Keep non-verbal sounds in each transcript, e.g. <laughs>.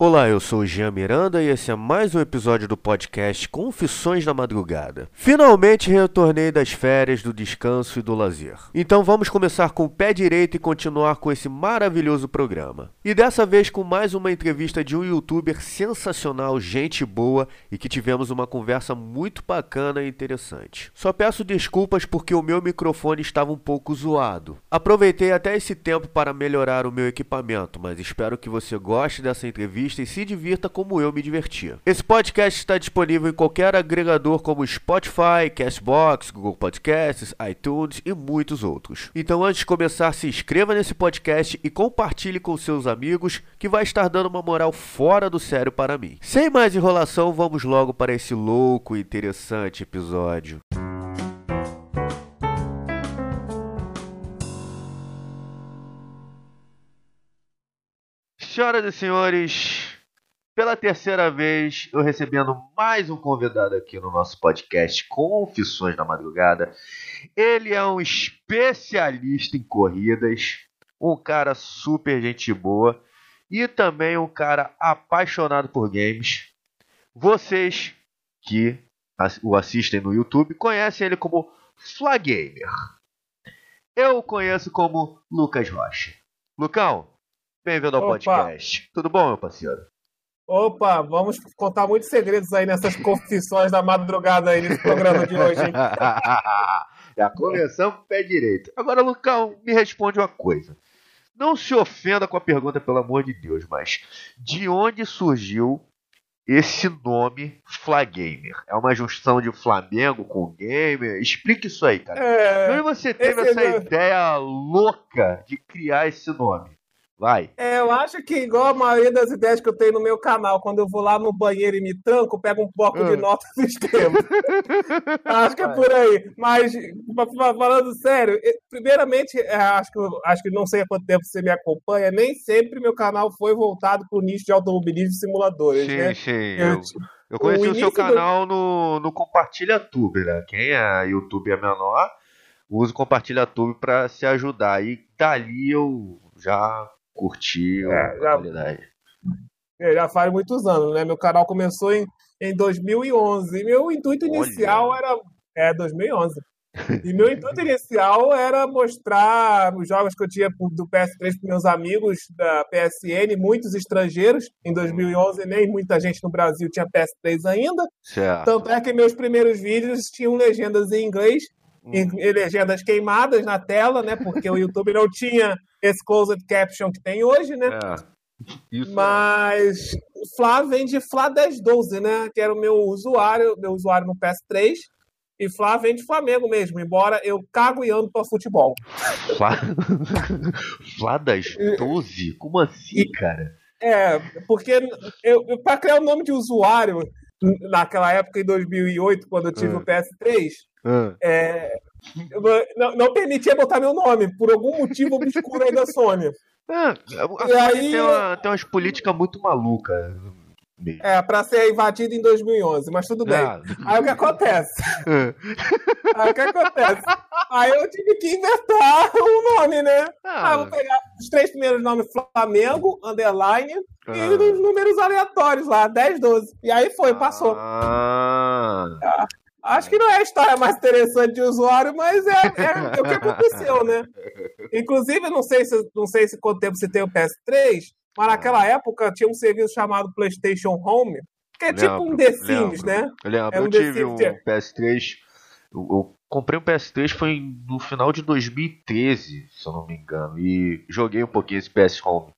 Olá, eu sou o Jean Miranda e esse é mais um episódio do podcast Confissões da Madrugada. Finalmente retornei das férias, do descanso e do lazer. Então vamos começar com o pé direito e continuar com esse maravilhoso programa. E dessa vez com mais uma entrevista de um youtuber sensacional, gente boa e que tivemos uma conversa muito bacana e interessante. Só peço desculpas porque o meu microfone estava um pouco zoado. Aproveitei até esse tempo para melhorar o meu equipamento, mas espero que você goste dessa entrevista e se divirta como eu me divertia. Esse podcast está disponível em qualquer agregador como Spotify, Castbox, Google Podcasts, iTunes e muitos outros. Então, antes de começar, se inscreva nesse podcast e compartilhe com seus amigos, que vai estar dando uma moral fora do sério para mim. Sem mais enrolação, vamos logo para esse louco e interessante episódio. Senhoras e senhores, pela terceira vez eu recebendo mais um convidado aqui no nosso podcast Confissões da Madrugada. Ele é um especialista em corridas, um cara super gente boa e também um cara apaixonado por games. Vocês que o assistem no YouTube conhecem ele como Flagamer. Eu o conheço como Lucas Rocha. Lucão, Bem-vindo ao Opa. podcast. Tudo bom, meu parceiro? Opa, vamos contar muitos segredos aí nessas confissões da madrugada aí nesse programa de hoje, hein? <laughs> Já começamos pé direito. Agora, Lucão, me responde uma coisa. Não se ofenda com a pergunta, pelo amor de Deus, mas de onde surgiu esse nome Flagamer? É uma junção de Flamengo com gamer? Explique isso aí, cara. É, onde você teve essa é... ideia louca de criar esse nome? Vai. É, eu acho que, igual a maioria das ideias que eu tenho no meu canal, quando eu vou lá no banheiro e me tranco, pego um bloco de ah. notas e escrevo. <laughs> acho que é por aí. Mas, falando sério, primeiramente, é, acho que, acho que não sei há quanto tempo você me acompanha, nem sempre meu canal foi voltado para o nicho de automobilismo e simuladores. Sim, né? sim. Eu, eu conheci o, o seu canal do... no, no Compartilha Tube, né? Quem é YouTube é menor, usa o Compartilha Tube para se ajudar. E dali eu já curtiu é, a já, qualidade. É, já faz muitos anos, né? Meu canal começou em, em 2011. E meu intuito Olha. inicial era. É, 2011. E meu intuito inicial era mostrar os jogos que eu tinha do PS3 para meus amigos da PSN, muitos estrangeiros. Em 2011, nem muita gente no Brasil tinha PS3 ainda. Certo. Tanto é que meus primeiros vídeos tinham legendas em inglês em, legendas queimadas na tela, né? Porque o YouTube não tinha esse closed caption que tem hoje, né? É. Isso Mas é. Flá vem de Flá 1012, né? Que era o meu usuário, meu usuário no PS3. E Flá vem de Flamengo mesmo, embora eu cago e ando pra futebol. Flá, <laughs> Flá das 12? Como assim, cara? É, porque eu, para criar o nome de usuário naquela época, em 2008, quando eu tive ah. o PS3, ah. É, não, não, permitia botar meu nome, por algum motivo obscuro aí da Sony. É, e aí, tem, uma, tem umas políticas muito malucas. É, pra ser invadido em 2011, mas tudo bem. Ah. Aí o que acontece? <laughs> É. aí o que acontece? Aí eu tive que inventar um nome, né? Ah. Aí eu vou pegar os três primeiros nomes Flamengo, underline, ah. e os números aleatórios lá, 10, 12. E aí foi, passou. Ah. ah. Acho que não é a história mais interessante de usuário, mas é, é, é o que aconteceu, né? <laughs> Inclusive, não sei, se, não sei se quanto tempo você tem o PS3, mas naquela época tinha um serviço chamado PlayStation Home, que é tipo um The Sims, né? Eu lembro, é um eu tive um PS3. Eu, eu, comprei um PS3 foi no final de 2013, se eu não me engano, e joguei um pouquinho esse PS Home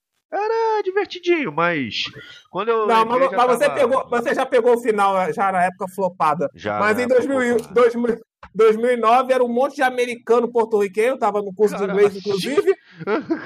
divertidinho, mas quando eu. Não, mas, mas tava... você, pegou, você já pegou o final, já na época flopada. Já. Mas em 2000, 2000, 2009 era um monte de americano porto-riquenho, tava no curso de inglês, inclusive.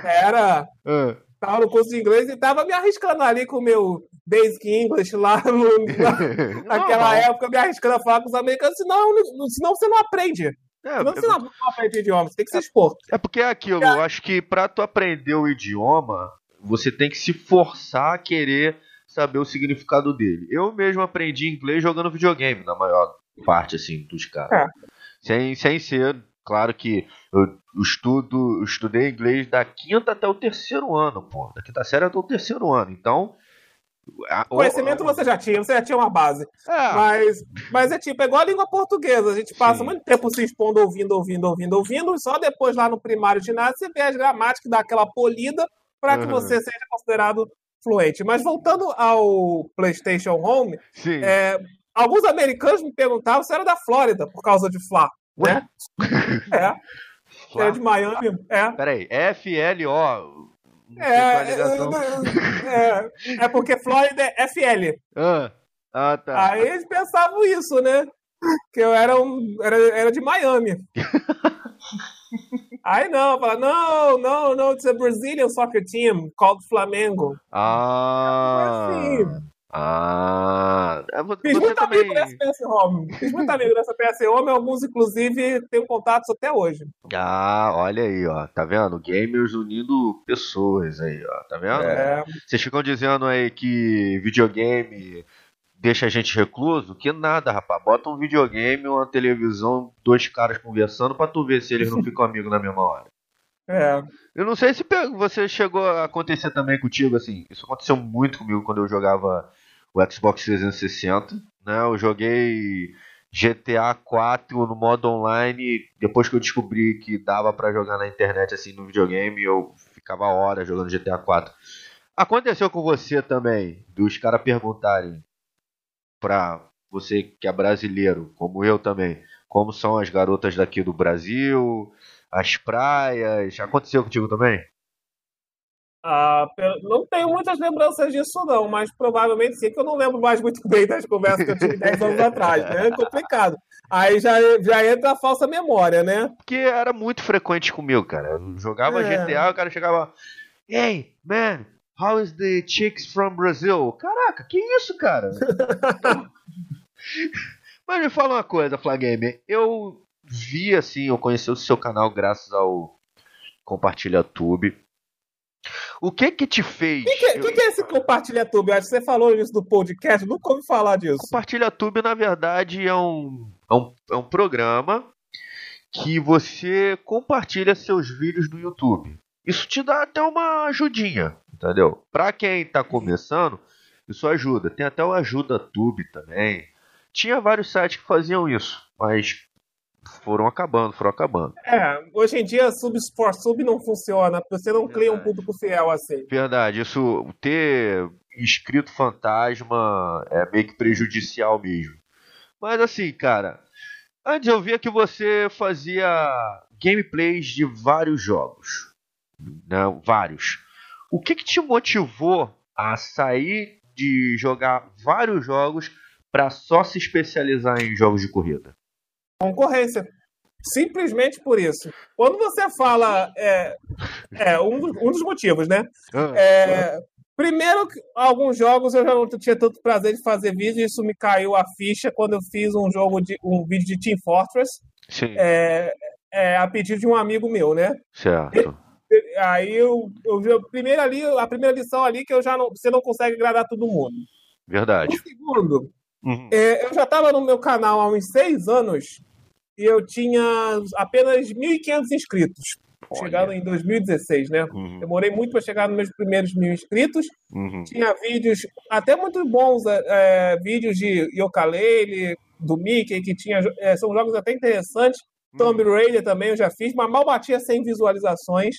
Era. <laughs> Ah. Tava no curso de inglês e tava me arriscando ali com o meu Basic English lá <laughs> no, na, <laughs> naquela não, época, me arriscando a falar com os americanos, senão, senão você não aprende. É, não, você não aprende idioma, você tem que se expor. É porque é aquilo, é. eu acho que pra tu aprender o idioma, você tem que se forçar a querer saber o significado dele. Eu mesmo aprendi inglês jogando videogame, na maior parte assim dos caras. É. Sem, sem ser, claro que eu estudo, eu estudei inglês da quinta até o terceiro ano, pô. Da quinta série até o terceiro ano. Então, Conhecimento você já tinha, você já tinha uma base. É. Mas, mas é tipo, é igual a língua portuguesa. A gente passa Sim. muito tempo se expondo, ouvindo, ouvindo, ouvindo, ouvindo, e só depois lá no primário ginásio você vê as gramáticas, dá aquela polida para que uhum. você seja considerado fluente. Mas voltando ao PlayStation Home, é, alguns americanos me perguntavam se era da Flórida, por causa de Né? é. <laughs> Flá? Era de Miami. É. Peraí, F-L-O. É, é, é, é, porque Flórida é FL. Ah, ah, tá. Aí eles pensavam isso, né? Que eu era, um, era, era de Miami. <laughs> Aí não, fala, não, não, não, it's a Brazilian soccer team called Flamengo. Ah. Assim. Ah, Fiz muito também... amigo nessa PS Home. Fiz muito amigo nessa PS Home, alguns inclusive tenho contatos até hoje. Ah, olha aí, ó. Tá vendo? Gamers unindo pessoas aí, ó. Tá vendo? É... Vocês ficam dizendo aí que videogame deixa a gente recluso? Que nada, rapaz. Bota um videogame, uma televisão, dois caras conversando pra tu ver se eles não <laughs> ficam amigos na mesma hora. É. Eu não sei se você chegou a acontecer também contigo, assim. Isso aconteceu muito comigo quando eu jogava o Xbox 360, né? Eu joguei GTA 4 no modo online, depois que eu descobri que dava para jogar na internet assim no videogame, eu ficava horas jogando GTA 4. Aconteceu com você também, dos caras perguntarem pra você que é brasileiro, como eu também, como são as garotas daqui do Brasil, as praias. Aconteceu contigo também? Ah, não tenho muitas lembranças disso, não, mas provavelmente sim, que eu não lembro mais muito <laughs> bem das conversas que eu tive 10 anos atrás, né? É complicado. Aí já, já entra a falsa memória, né? Porque era muito frequente comigo, cara. Eu jogava é. GTA, o cara chegava. Hey, man, how is the chicks from Brazil? Caraca, que isso, cara? <laughs> mas me fala uma coisa, Flagame. Eu vi assim, eu conheci o seu canal graças ao Compartilha Tube. O que que te fez? O que, que, que, que, é esse Compartilha Tube? Acho que você falou isso do podcast, nunca ouvi falar disso. Compartilha Tube, na verdade, é um, é um, é um programa que você compartilha seus vídeos no YouTube. Isso te dá até uma ajudinha, entendeu? Pra quem tá começando, isso ajuda. Tem até o Ajuda Tube também. Tinha vários sites que faziam isso, mas foram acabando, foram acabando. É, hoje em dia sub for sub não funciona, você não cria um público fiel assim. Verdade, isso ter inscrito fantasma é meio que prejudicial mesmo. Mas assim, cara, antes eu via que você fazia gameplays de vários jogos. Né? Vários. O que, que te motivou a sair de jogar vários jogos para só se especializar em jogos de corrida? Concorrência. Simplesmente por isso. Quando você fala. É, é um, um dos motivos, né? Ah. É, primeiro, alguns jogos eu já não tinha tanto prazer de fazer vídeo, isso me caiu a ficha quando eu fiz um jogo de um vídeo de Team Fortress. Sim. É, é, a pedido de um amigo meu, né? Certo. E, aí eu, eu, eu primeiro ali, a primeira lição ali que eu já não, você não consegue agradar todo mundo. Verdade. O segundo, uhum. é, eu já estava no meu canal há uns seis anos e eu tinha apenas 1.500 inscritos. Olha. Chegando em 2016, né? Uhum. Demorei muito para chegar nos meus primeiros mil inscritos. Uhum. Tinha vídeos até muito bons, é, é vídeos de Yooka-Laylee, do Mickey, que tinha, é, são jogos até interessantes. Uhum. Tomb Raider também eu já fiz, mas mal batia 100 visualizações.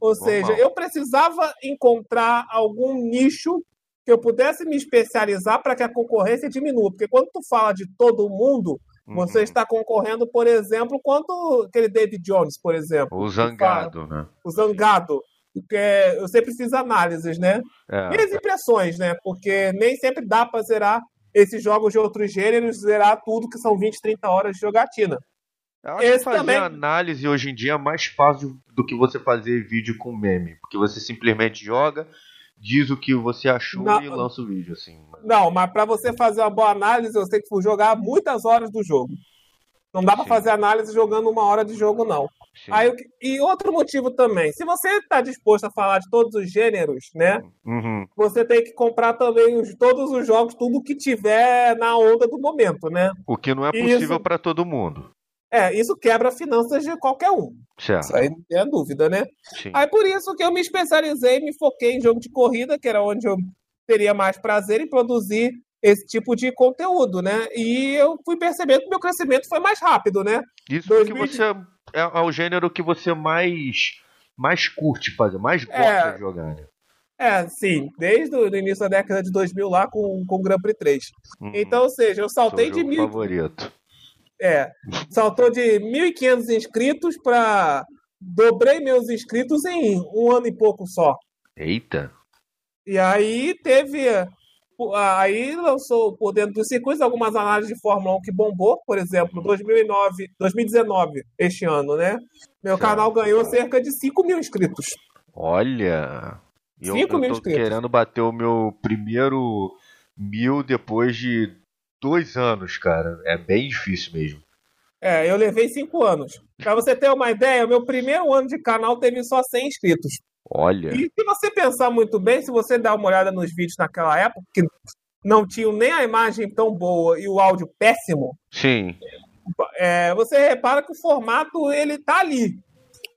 Ou seja, eu precisava encontrar algum nicho que eu pudesse me especializar para que a concorrência diminua. Porque quando tu fala de todo mundo, você uhum. está concorrendo, por exemplo, quanto aquele David Jones, por exemplo. O Zangado, né? O Zangado. Porque eu sempre fiz análises, né? É. E as impressões, né? Porque nem sempre dá para zerar esses jogos de outros gêneros, zerar tudo que são 20, 30 horas de jogatina. Eu acho Esse que fazer também... análise hoje em dia é mais fácil do que você fazer vídeo com meme. Porque você simplesmente joga, diz o que você achou não, e lança o vídeo, assim. Não, mas para você fazer uma boa análise, você tem que jogar muitas horas do jogo. Não dá para fazer análise jogando uma hora de jogo, não. Aí, e outro motivo também, se você está disposto a falar de todos os gêneros, né? Uhum. Você tem que comprar também os, todos os jogos, tudo que tiver na onda do momento, né? O que não é possível para todo mundo. É, isso quebra finanças de qualquer um. Certo. Isso aí não tem dúvida, né? Sim. Aí por isso que eu me especializei, me foquei em jogo de corrida, que era onde eu teria mais prazer em produzir esse tipo de conteúdo, né? E eu fui percebendo que meu crescimento foi mais rápido, né? Isso 2000... porque você é, é, o gênero que você mais mais curte fazer, mais gosta é, de jogar, né? É, sim, desde o início da década de 2000 lá com, com o Grand Prix 3. Uhum. Então, ou seja, eu saltei de mil. favorito. É, saltou de 1.500 inscritos para dobrei meus inscritos em um ano e pouco só. Eita. E aí teve aí lançou por dentro dos circuitos algumas análises de Fórmula 1 que bombou, por exemplo, 2009, 2019, este ano, né? Meu canal ganhou cerca de 5 mil inscritos. Olha! 5 eu, mil eu tô querendo bater o meu primeiro mil depois de dois anos, cara. É bem difícil mesmo. É, eu levei cinco anos. Pra você ter uma ideia, o meu primeiro ano de canal teve só 100 inscritos. Olha. E se você pensar muito bem, se você dar uma olhada nos vídeos naquela época, que não tinham nem a imagem tão boa e o áudio péssimo. Sim. É, você repara que o formato ele tá ali.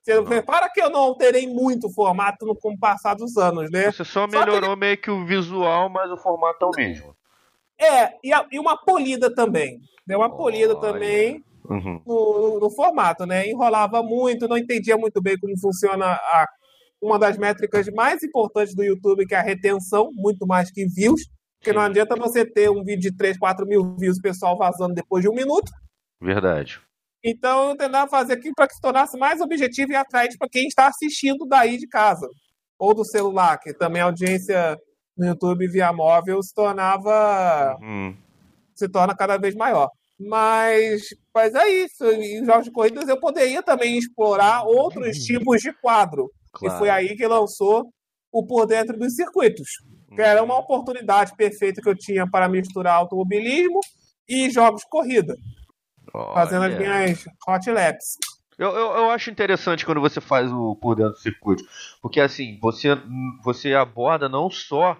Você repara que eu não alterei muito o formato no, com o passar dos anos, né? Você só melhorou só que... meio que o visual, mas o formato é o mesmo. É, e, a, e uma polida também. Deu uma polida Olha. também uhum. no, no, no, formato, né? Enrolava muito, não entendia muito bem como funciona a uma das métricas mais importantes do YouTube, que é a retenção, muito mais que views. Porque não adianta você ter um vídeo de 3, 4 mil views, o pessoal vazando depois de um minuto. Verdade. Então, eu tentava fazer aquilo para que se tornasse mais objetivo e atraente para quem está assistindo daí de casa. Ou do celular, que também a audiência no YouTube via móvel se tornava. Uhum. se torna cada vez maior. Mas, mas é isso. Em jogos de corridas eu poderia também explorar outros tipos de quadro. Claro. E foi aí que lançou o Por Dentro dos Circuitos, que era uma uhum. oportunidade perfeita que eu tinha para misturar automobilismo e jogos de corrida, Olha. fazendo as minhas hot laps. Eu, eu, eu, acho interessante quando você faz o Por Dentro do Circuito, porque assim, você, você aborda não só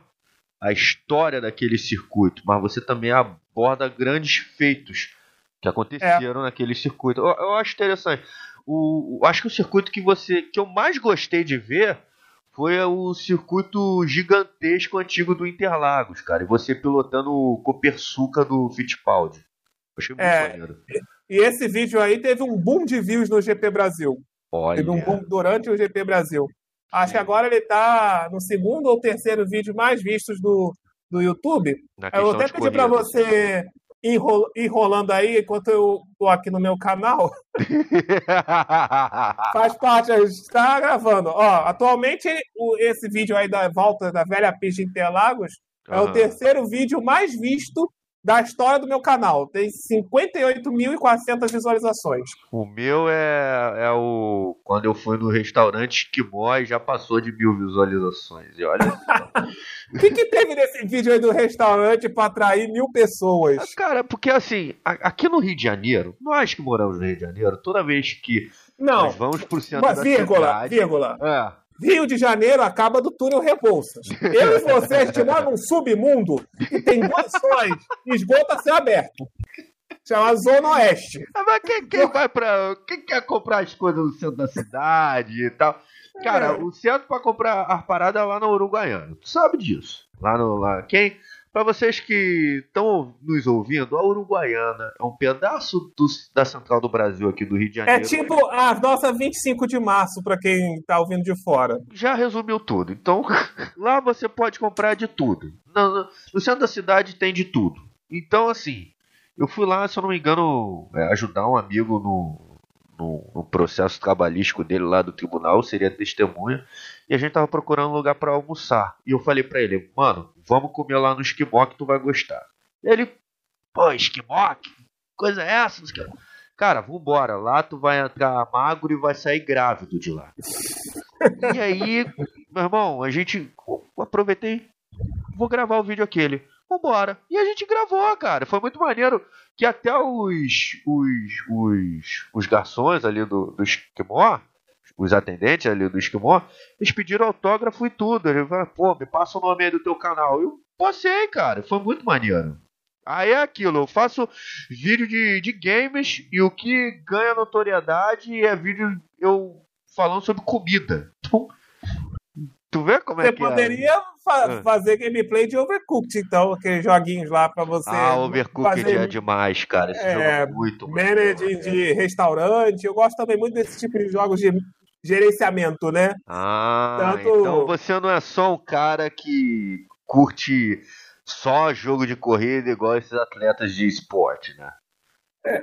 a história daquele circuito, mas você também aborda grandes feitos que aconteceram é. naquele circuito. Eu, eu acho interessante o, acho que o circuito que você que eu mais gostei de ver foi o circuito gigantesco antigo do Interlagos, cara. E você pilotando o Copersuca do Fittipaldi. Achei muito é, maneiro. E esse vídeo aí teve um boom de views no GP Brasil. Olha. Teve um boom durante o GP Brasil. Acho que agora ele tá no segundo ou terceiro vídeo mais vistos do, do YouTube. Eu vou até pedir para você enrolando aí enquanto eu tô aqui no meu canal. <laughs> Faz parte, a gente está gravando. Ó, atualmente esse vídeo aí da volta da velha pista em Interlagos uhum. é o terceiro vídeo mais visto da história do meu canal. Tem 58.400 visualizações. O meu é, é o. Quando eu fui no restaurante Esquimó e já passou de mil visualizações. E olha <laughs> O que, que teve nesse vídeo aí do restaurante para atrair mil pessoas? Ah, cara, porque assim, aqui no Rio de Janeiro, nós que moramos no Rio de Janeiro, toda vez que Não, nós vamos pro centro mas, da vírgula, cidade... Vírgula, é Rio de Janeiro acaba do túnel Rebouças. Eu e você, a gente mora num submundo que tem condições de esgoto a ser aberto. Chama Zona Oeste. Ah, mas quem, quem vai pra. Quem quer comprar as coisas no centro da cidade e tal? Cara, é. o centro pra comprar as paradas é lá no Uruguaiana. Tu sabe disso. Lá no. Lá. Quem, para vocês que estão nos ouvindo, a Uruguaiana é um pedaço do, da central do Brasil aqui do Rio de Janeiro. É tipo a nossa 25 de março para quem está ouvindo de fora. Já resumiu tudo. Então, <laughs> lá você pode comprar de tudo. No, no centro da cidade tem de tudo. Então, assim, eu fui lá, se eu não me engano, é, ajudar um amigo no, no, no, processo trabalhístico dele lá do tribunal, seria testemunha, e a gente tava procurando um lugar para almoçar. E eu falei para ele, mano, vamos comer lá no esquimó que tu vai gostar. Ele, pô, esquimó? coisa é essa? Cara, vambora, lá tu vai entrar magro e vai sair grávido de lá. e aí, meu irmão, a gente aproveitei, vou gravar o vídeo aquele. Vambora. E a gente gravou, cara. Foi muito maneiro que até os os, os, os garçons ali do, do esquimó, os atendentes ali do esquimó, eles pediram autógrafo e tudo. Ele falou, pô, me passa o nome aí do teu canal. Eu passei, cara. Foi muito maneiro. Aí é aquilo, eu faço vídeo de, de games e o que ganha notoriedade é vídeo eu falando sobre comida. Então, Tu vê como é você que é? Você poderia fa ah. fazer gameplay de Overcooked, então, aqueles joguinhos lá pra você. Ah, Overcooked fazer... é demais, cara. Esse é, jogo é muito Managing de restaurante. Eu gosto também muito desse tipo de jogos de gerenciamento, né? Ah, Tanto... então você não é só um cara que curte só jogo de corrida igual esses atletas de esporte, né?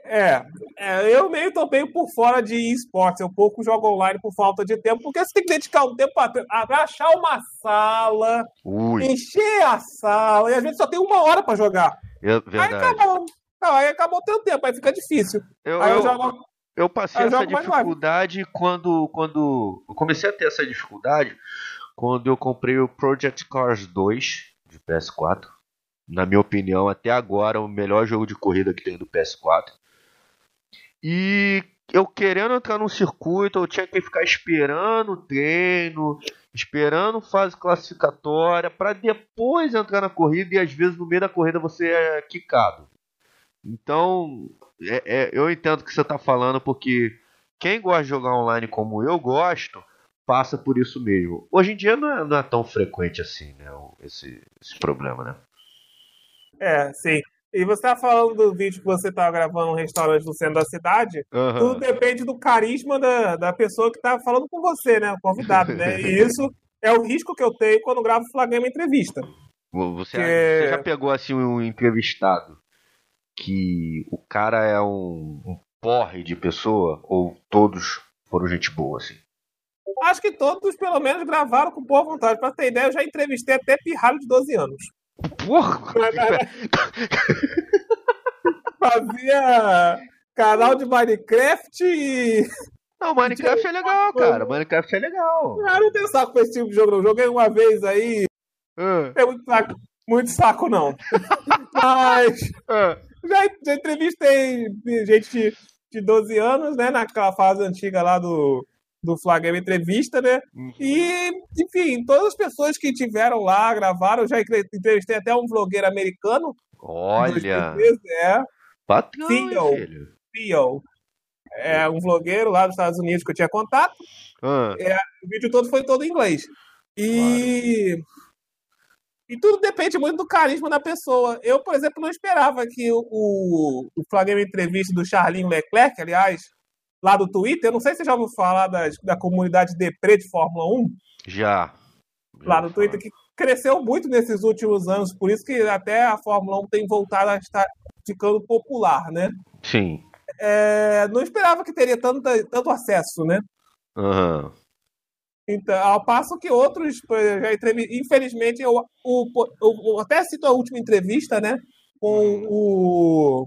É, é, eu meio tô meio por fora de esportes. Eu pouco jogo online por falta de tempo, porque você tem que dedicar um tempo para achar uma sala, Ui. encher a sala, e às vezes só tem uma hora para jogar. É verdade. Aí acabou, aí acabou teu tempo, aí fica difícil. Eu, aí eu, eu, jogo, eu passei essa dificuldade quando, quando. Eu comecei a ter essa dificuldade quando eu comprei o Project Cars 2 de PS4 na minha opinião, até agora, o melhor jogo de corrida que tem do PS4. E eu querendo entrar num circuito, eu tinha que ficar esperando o treino, esperando fase classificatória, para depois entrar na corrida e às vezes no meio da corrida você é quicado. Então, é, é, eu entendo o que você está falando, porque quem gosta de jogar online como eu gosto, passa por isso mesmo. Hoje em dia não é, não é tão frequente assim, né? Esse, esse problema, né? É, sim. E você tá falando do vídeo que você tá gravando um restaurante no centro da cidade, uhum. tudo depende do carisma da, da pessoa que tá falando com você, né? O convidado, né? E isso é o risco que eu tenho quando gravo Flamengo entrevista. Você, que... você, já pegou assim um entrevistado que o cara é um, um porre de pessoa ou todos foram gente boa assim? Acho que todos pelo menos gravaram com boa vontade. Pra ter ideia, eu já entrevistei até pirralho de 12 anos. Porra! <laughs> Fazia canal de Minecraft e. Não, Minecraft é legal, cara. Minecraft é legal. Eu não tenho saco com esse tipo de jogo, não. Joguei uma vez aí. Uh. Tem muito saco, muito saco não. <laughs> Mas. Uh. Já, já entrevistei gente de, de 12 anos, né? Naquela fase antiga lá do do Flamengo entrevista, né? Uhum. E, enfim, todas as pessoas que tiveram lá, gravaram, já entrevistei até um vlogueiro americano. Olha! é. Patrão, Theo, Theo. É um vlogueiro lá dos Estados Unidos que eu tinha contato. Ah. É, o vídeo todo foi todo em inglês. E. Claro. E tudo depende muito do carisma da pessoa. Eu, por exemplo, não esperava que o, o, o Flamengo entrevista do Charlinho Leclerc, aliás, lá do Twitter. Eu não sei se você já ouviu falar da, da comunidade Depre de Fórmula 1. Já. Lá no Twitter, que cresceu muito nesses últimos anos, por isso que até a Fórmula 1 tem voltado a estar ficando popular, né? Sim. É, não esperava que teria tanto, tanto acesso, né? Uhum. Então, ao passo que outros, já infelizmente, eu, eu, eu, até cito a última entrevista, né? Com o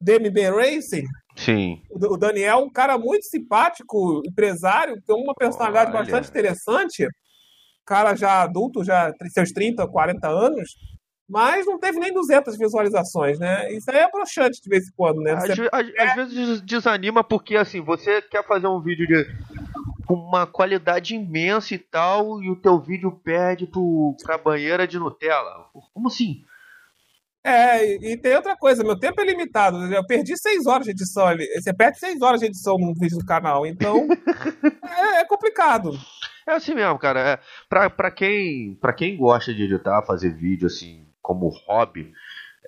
DMB Racing, Sim. O Daniel, um cara muito simpático, empresário, tem uma personalidade Olha. bastante interessante. Cara já adulto, já seus 30, 40 anos, mas não teve nem 200 visualizações, né? Isso aí é broxante de vez em quando, né? Você... Às, é... às, vezes desanima porque, assim, você quer fazer um vídeo de com uma qualidade imensa e tal, e o teu vídeo perde pro, pra banheira de Nutella. Como assim? É, e tem outra coisa, meu tempo é limitado. Eu perdi seis horas de edição ali. Você perde seis horas de edição num vídeo do canal, então <laughs> é, é, complicado. É assim mesmo, cara. É, pra, pra, quem, pra quem gosta de editar, fazer vídeo assim, como hobby,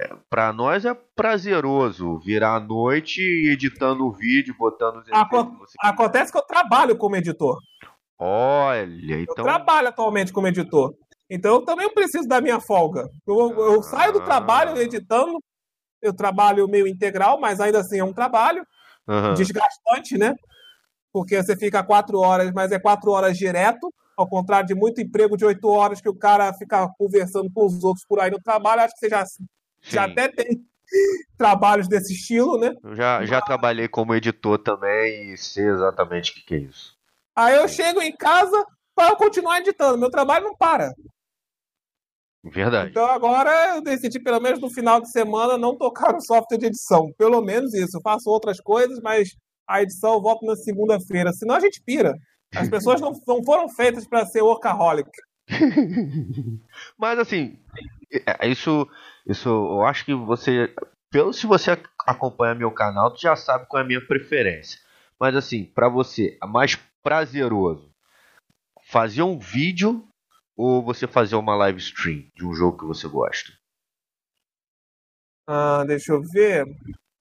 é, pra nós é prazeroso virar à noite editando o vídeo, botando os Aco Acontece que eu trabalho como editor. Olha, então. Eu trabalho atualmente como editor. Então eu também preciso da minha folga. Eu, eu saio do trabalho ah. editando, eu trabalho meio integral, mas ainda assim é um trabalho uhum. desgastante, né? Porque você fica quatro horas, mas é quatro horas direto, ao contrário de muito emprego de oito horas que o cara fica conversando com os outros por aí no trabalho. Acho que você já, já até tem <laughs> trabalhos desse estilo, né? Eu já, já trabalhei como editor também e sei exatamente o que, que é isso. Aí eu chego em casa para continuar editando. Meu trabalho não para. Verdade. Então agora eu decidi, pelo menos no final de semana, não tocar no software de edição. Pelo menos isso. Eu faço outras coisas, mas a edição eu volto na segunda-feira. Senão a gente pira. As <laughs> pessoas não, não foram feitas para ser workaholic. <laughs> mas assim, é, isso, isso eu acho que você, pelo se você acompanha meu canal, tu já sabe qual é a minha preferência. Mas assim, para você, é mais prazeroso fazer um vídeo ou você fazer uma live stream de um jogo que você gosta? Ah, deixa eu ver.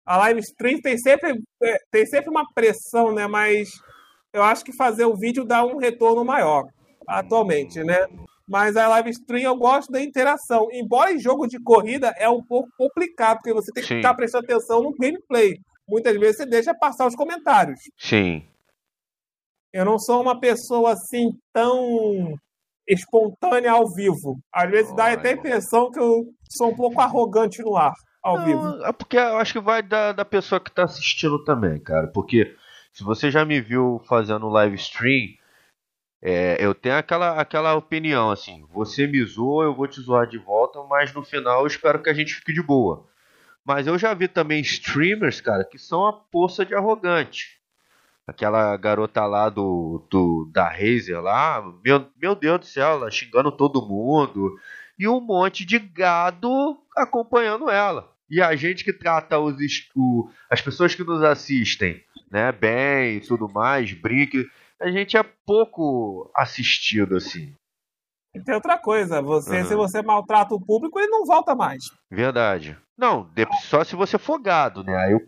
A live stream tem sempre, é, tem sempre uma pressão, né? Mas eu acho que fazer o vídeo dá um retorno maior atualmente, né? Mas a live stream eu gosto da interação. Embora em jogo de corrida é um pouco complicado, porque você tem que Sim. ficar prestando atenção no gameplay. Muitas vezes você deixa passar os comentários. Sim. Eu não sou uma pessoa assim tão espontânea ao vivo. Às vezes dá até a impressão que eu sou um pouco arrogante no ar, ao não, vivo. É porque eu acho que vai da, da pessoa que está assistindo também, cara. Porque se você já me viu fazendo live stream, é, eu tenho aquela, aquela opinião assim: você me zoa, eu vou te zoar de volta, mas no final eu espero que a gente fique de boa. Mas eu já vi também streamers, cara, que são a poça de arrogante. Aquela garota lá do, do da Razer lá, meu, meu Deus do céu, ela xingando todo mundo. E um monte de gado acompanhando ela. E a gente que trata os, o, as pessoas que nos assistem né, bem e tudo mais, brinque a gente é pouco assistido assim. E tem outra coisa, você, uhum. se você maltrata o público, ele não volta mais. Verdade. Não, só se você for gado, né? Aí eu,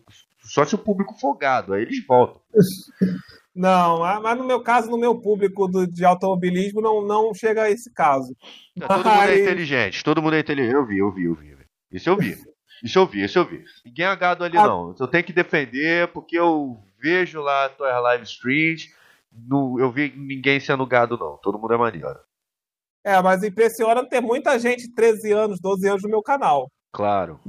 só se o público for gado, aí eles voltam. <laughs> Não, mas no meu caso, no meu público do, de automobilismo, não, não chega a esse caso. Não, todo mundo é inteligente, todo mundo é inteligente. Eu vi, eu vi, eu vi. Isso eu vi. Isso eu vi, isso eu vi. Ninguém é gado ali, a... não. Eu tenho que defender porque eu vejo lá as tuas live streams eu vi ninguém sendo gado, não. Todo mundo é maneiro. É, mas impressiona ter muita gente 13 anos, 12 anos no meu canal. Claro.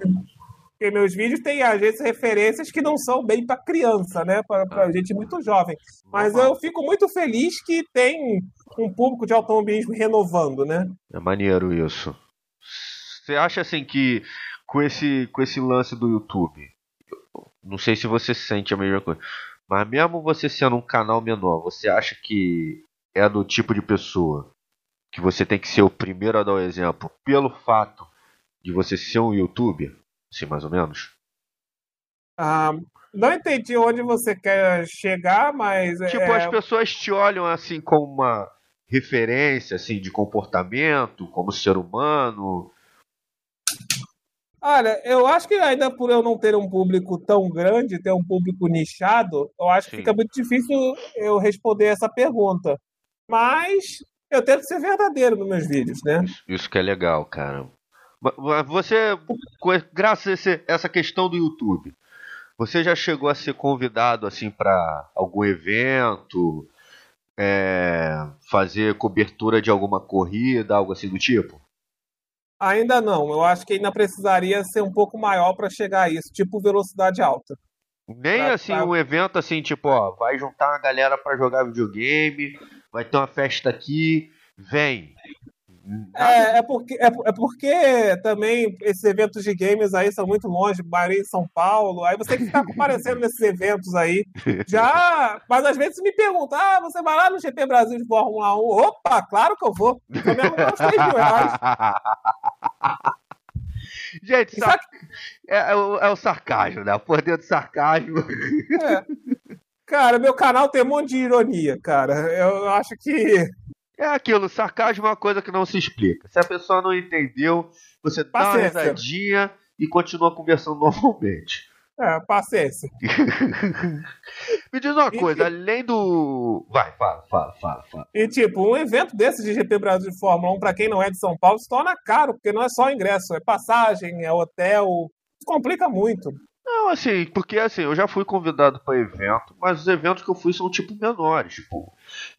Porque meus vídeos têm, às vezes, referências que não são bem para criança, né? Para ah. gente muito jovem. Mas eu fico muito feliz que tem um público de automobilismo renovando, né? É maneiro isso. Você acha assim que com esse, com esse lance do YouTube, não sei se você sente a mesma coisa, mas mesmo você sendo um canal menor, você acha que é do tipo de pessoa que você tem que ser o primeiro a dar o exemplo pelo fato de você ser um youtuber? Assim, mais ou menos? Ah, não entendi onde você quer chegar, mas. Tipo, é... as pessoas te olham assim como uma referência assim de comportamento, como ser humano. Olha, eu acho que ainda por eu não ter um público tão grande, ter um público nichado, eu acho Sim. que fica muito difícil eu responder essa pergunta. Mas eu tento ser verdadeiro nos meus vídeos, né? Isso que é legal, cara. Você, graças a essa questão do YouTube, você já chegou a ser convidado assim para algum evento, é, fazer cobertura de alguma corrida, algo assim do tipo? Ainda não. Eu acho que ainda precisaria ser um pouco maior para chegar a isso, tipo velocidade alta. Nem pra, assim pra... um evento assim, tipo, ó, vai juntar uma galera para jogar videogame, vai ter uma festa aqui, vem. É, é, porque, é, é, porque também esses eventos de games aí são muito longe, Bahia e São Paulo, aí você tem que ficar comparecendo nesses eventos aí. Já, <laughs> mas às vezes me perguntam, ah, você vai lá no GP Brasil de Fórmula 1? Opa, claro que eu vou. Só me arrumar uns 3 mil reais. <laughs> Gente, é, é, o, é, o, sarcasmo, né? O poder do sarcasmo. É. Cara, meu canal tem um monte de ironia, cara. Eu acho que é aquilo, sarcasmo é uma coisa que não se explica. Se a pessoa não entendeu, você dá uma risadinha e continua conversando <laughs> normalmente. É, paciência. <laughs> Me diz uma coisa, e, além do. Vai, fala, fala, fala, fala. E tipo, um evento desse de GP Brasil de Fórmula 1, pra quem não é de São Paulo, se torna caro, porque não é só ingresso, é passagem, é hotel. Complica muito. Não, assim, porque assim, eu já fui convidado para evento, mas os eventos que eu fui são tipo menores, tipo,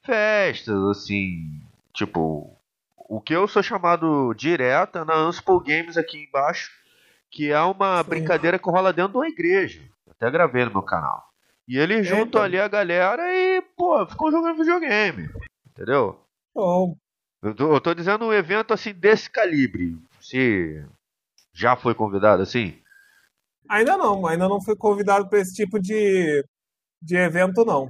festas, assim, tipo, o que eu sou chamado direto é na Ansible Games aqui embaixo, que é uma Sim. brincadeira que rola dentro de uma igreja. Até gravei no meu canal. E eles juntam ali a galera e, pô, ficam jogando videogame. Entendeu? Bom. Eu tô, eu tô dizendo um evento assim desse calibre. Se já foi convidado assim? Ainda não, ainda não fui convidado para esse tipo de, de evento, não.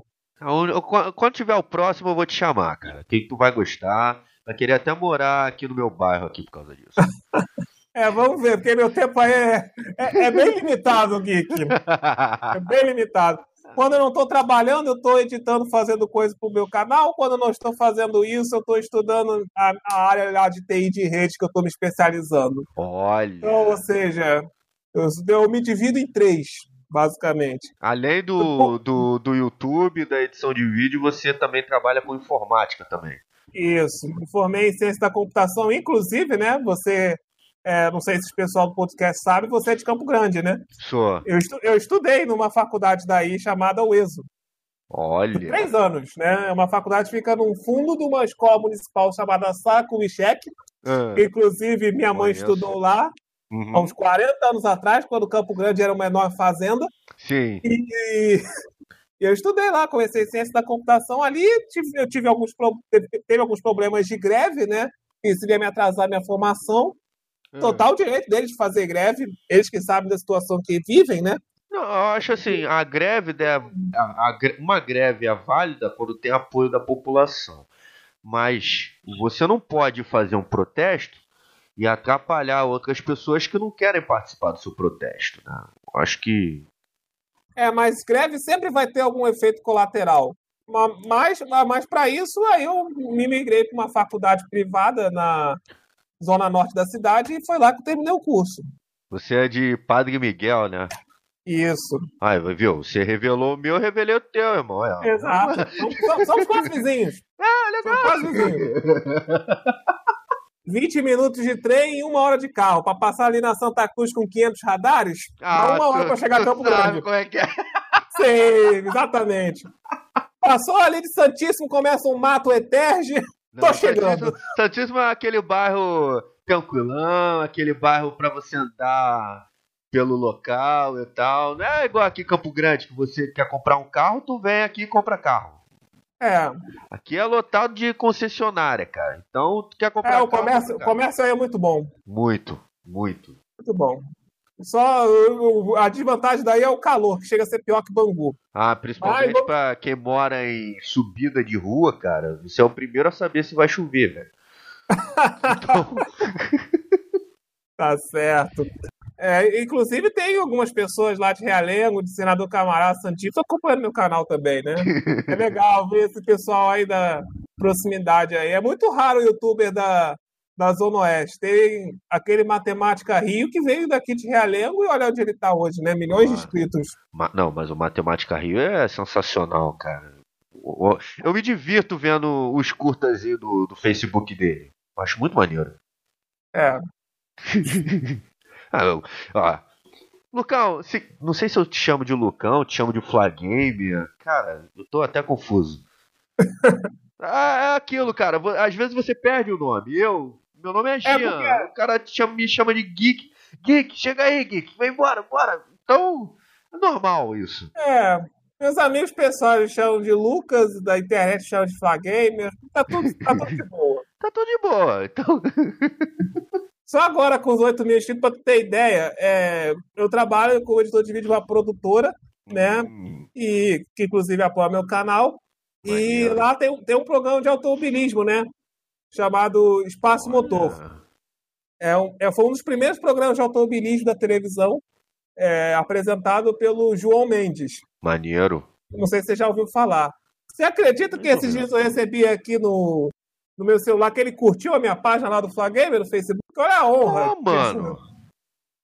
Quando tiver o próximo, eu vou te chamar, cara. Que tu vai gostar. Vai querer até morar aqui no meu bairro aqui por causa disso. <laughs> é, vamos ver, porque meu tempo aí é, é, é bem limitado, Geek. É bem limitado. Quando eu não estou trabalhando, eu estou editando, fazendo coisa para o meu canal. Quando eu não estou fazendo isso, eu estou estudando a, a, área lá de TI de rede que eu estou me especializando. Olha. Então, ou seja, eu, eu me divido em três basicamente. Além do, do, do YouTube, da edição de vídeo, você também trabalha com informática também. Isso, me formei em ciência da computação, inclusive, né, você, é, não sei se o pessoal do podcast sabe, você é de Campo Grande, né? Sou. Eu, estu, eu estudei numa faculdade daí chamada UESO. Olha. Por três anos, né? É uma faculdade que fica no fundo de uma escola municipal chamada Saco Michek. Ah, inclusive, minha mãe conheço. estudou lá uhum. há uns 40 anos atrás, quando Campo Grande era uma enorme fazenda. Sim. E, eu estudei lá, comecei ciência da computação ali, tive, eu tive alguns, teve, alguns problemas de greve, né? Isso ia me atrasar minha formação. Uhum. Total direito deles de fazer greve, eles que sabem da situação que vivem, né? Não, eu acho assim, a greve, a, a, uma greve é válida quando tem apoio da população. Mas você não pode fazer um protesto e atrapalhar outras pessoas que não querem participar do seu protesto. Né? Acho que. É, mas greve sempre vai ter algum efeito colateral. Mas, mas para isso, aí eu me migrei para uma faculdade privada na zona norte da cidade e foi lá que eu terminei o curso. Você é de Padre Miguel, né? Isso. Ai, viu? Você revelou o meu, eu revelei o teu, irmão. É. Exato. Somos, somos quase vizinhos. <laughs> Ah, legal. Somos quase vizinhos. <laughs> 20 minutos de trem e uma hora de carro. Para passar ali na Santa Cruz com 500 radares, ah, uma hora para chegar a Campo Grande. Como é que é? Sim, exatamente. Passou ali de Santíssimo, começa um mato eterge. Não, Tô chegando. Santíssimo, Santíssimo é aquele bairro tranquilão, aquele bairro para você andar pelo local e tal. Não é igual aqui Campo Grande, que você quer comprar um carro, tu vem aqui e compra carro. É. Aqui é lotado de concessionária, cara. Então, tu quer comprar. É, o comércio, o comércio aí é muito bom. Muito, muito. Muito bom. Só a desvantagem daí é o calor, que chega a ser pior que Bangu. Ah, principalmente Mas, pra quem mora em subida de rua, cara. Você é o primeiro a saber se vai chover, velho. <laughs> então... tá certo. É, inclusive tem algumas pessoas lá de Realengo, de Senador Camará Santíssimo, acompanhando meu canal também, né? É legal ver esse pessoal aí da proximidade aí. É muito raro o youtuber da, da Zona Oeste. Tem aquele Matemática Rio que veio daqui de Realengo e olha onde ele está hoje, né? Milhões ah, de inscritos. Não, mas o Matemática Rio é sensacional, cara. Eu me divirto vendo os curtas aí do, do Facebook dele. Acho muito maneiro. É. <laughs> Ah, ó, Lucão, se, não sei se eu te chamo de Lucão, te chamo de Flagame. Cara, eu tô até confuso. <laughs> ah, é aquilo, cara. Às vezes você perde o nome. Eu, meu nome é Jean. É porque... O cara chama, me chama de Geek. Geek, chega aí, Geek. Vem embora, bora. Então, é normal isso. É. Meus amigos pessoais chamam de Lucas, da internet chamam de Flagamer. Tá tudo, tá tudo de boa. <laughs> tá tudo de boa. Então. <laughs> Só agora com os 8 mil inscritos, para tu ter ideia, é, eu trabalho como editor de vídeo de uma produtora, né? Hum. E que inclusive apoia meu canal. E lá tem, tem um programa de automobilismo, né? Chamado Espaço Olha. Motor. É, um, é, foi um dos primeiros programas de automobilismo da televisão, é, apresentado pelo João Mendes. Maneiro. Não sei se você já ouviu falar. Você acredita que esses dias eu recebi aqui no, no meu celular que ele curtiu a minha página lá do Flagamer no Facebook. Olha a honra. Mano.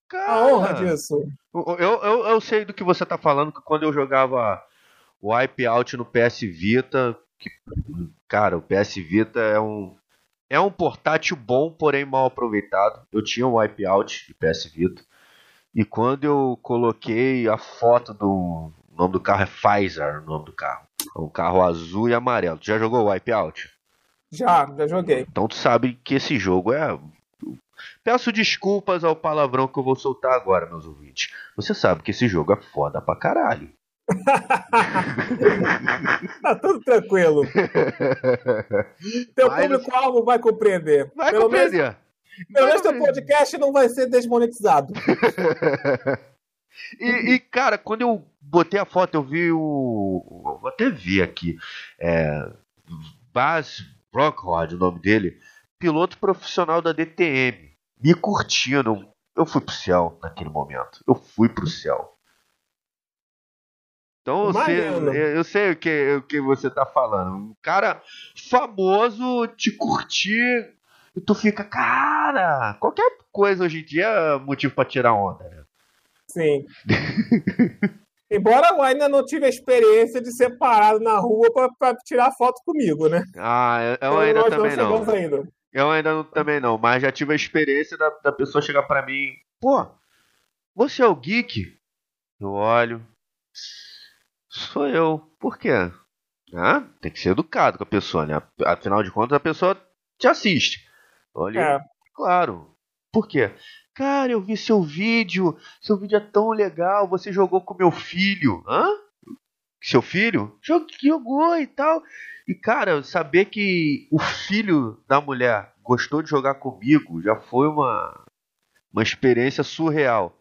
Cara, a honra disso. Eu, eu, eu sei do que você tá falando, que quando eu jogava o Wipeout no PS Vita, que, cara, o PS Vita é um é um portátil bom, porém mal aproveitado. Eu tinha um Wipeout de PS Vita. E quando eu coloquei a foto do o nome do carro é Pfizer, o nome do carro. É um carro azul e amarelo. Tu já jogou o Wipeout? Já, já joguei. Então tu sabe que esse jogo é. Peço desculpas ao palavrão que eu vou soltar agora, meus ouvintes. Você sabe que esse jogo é foda pra caralho. <laughs> tá tudo tranquilo. Teu público-alvo vai compreender. Vai pelo compreender. Menos, pelo menos teu podcast não vai ser desmonetizado. <laughs> e, e, cara, quando eu botei a foto, eu vi o. vou até ver aqui. É. Bas Brockhard, o nome dele, piloto profissional da DTM, me curtindo. Eu fui pro céu naquele momento. Eu fui pro céu. Então você, eu sei o que, o que você tá falando. Um cara famoso te curtir e tu fica, cara, qualquer coisa hoje em dia é motivo para tirar onda, né? Sim. <laughs> Embora eu ainda não tive a experiência de ser parado na rua para tirar foto comigo, né? Ah, eu, eu então, ainda também não. Ainda. Eu ainda não, também não, mas já tive a experiência da, da pessoa chegar para mim, pô, você é o geek? Eu olho, sou eu. Por quê? Ah, tem que ser educado com a pessoa, né? Afinal de contas, a pessoa te assiste. Olha, é. claro. Por quê? Cara, eu vi seu vídeo. Seu vídeo é tão legal. Você jogou com meu filho. Hã? Seu filho? Jogou e tal. E, cara, saber que o filho da mulher gostou de jogar comigo já foi uma, uma experiência surreal.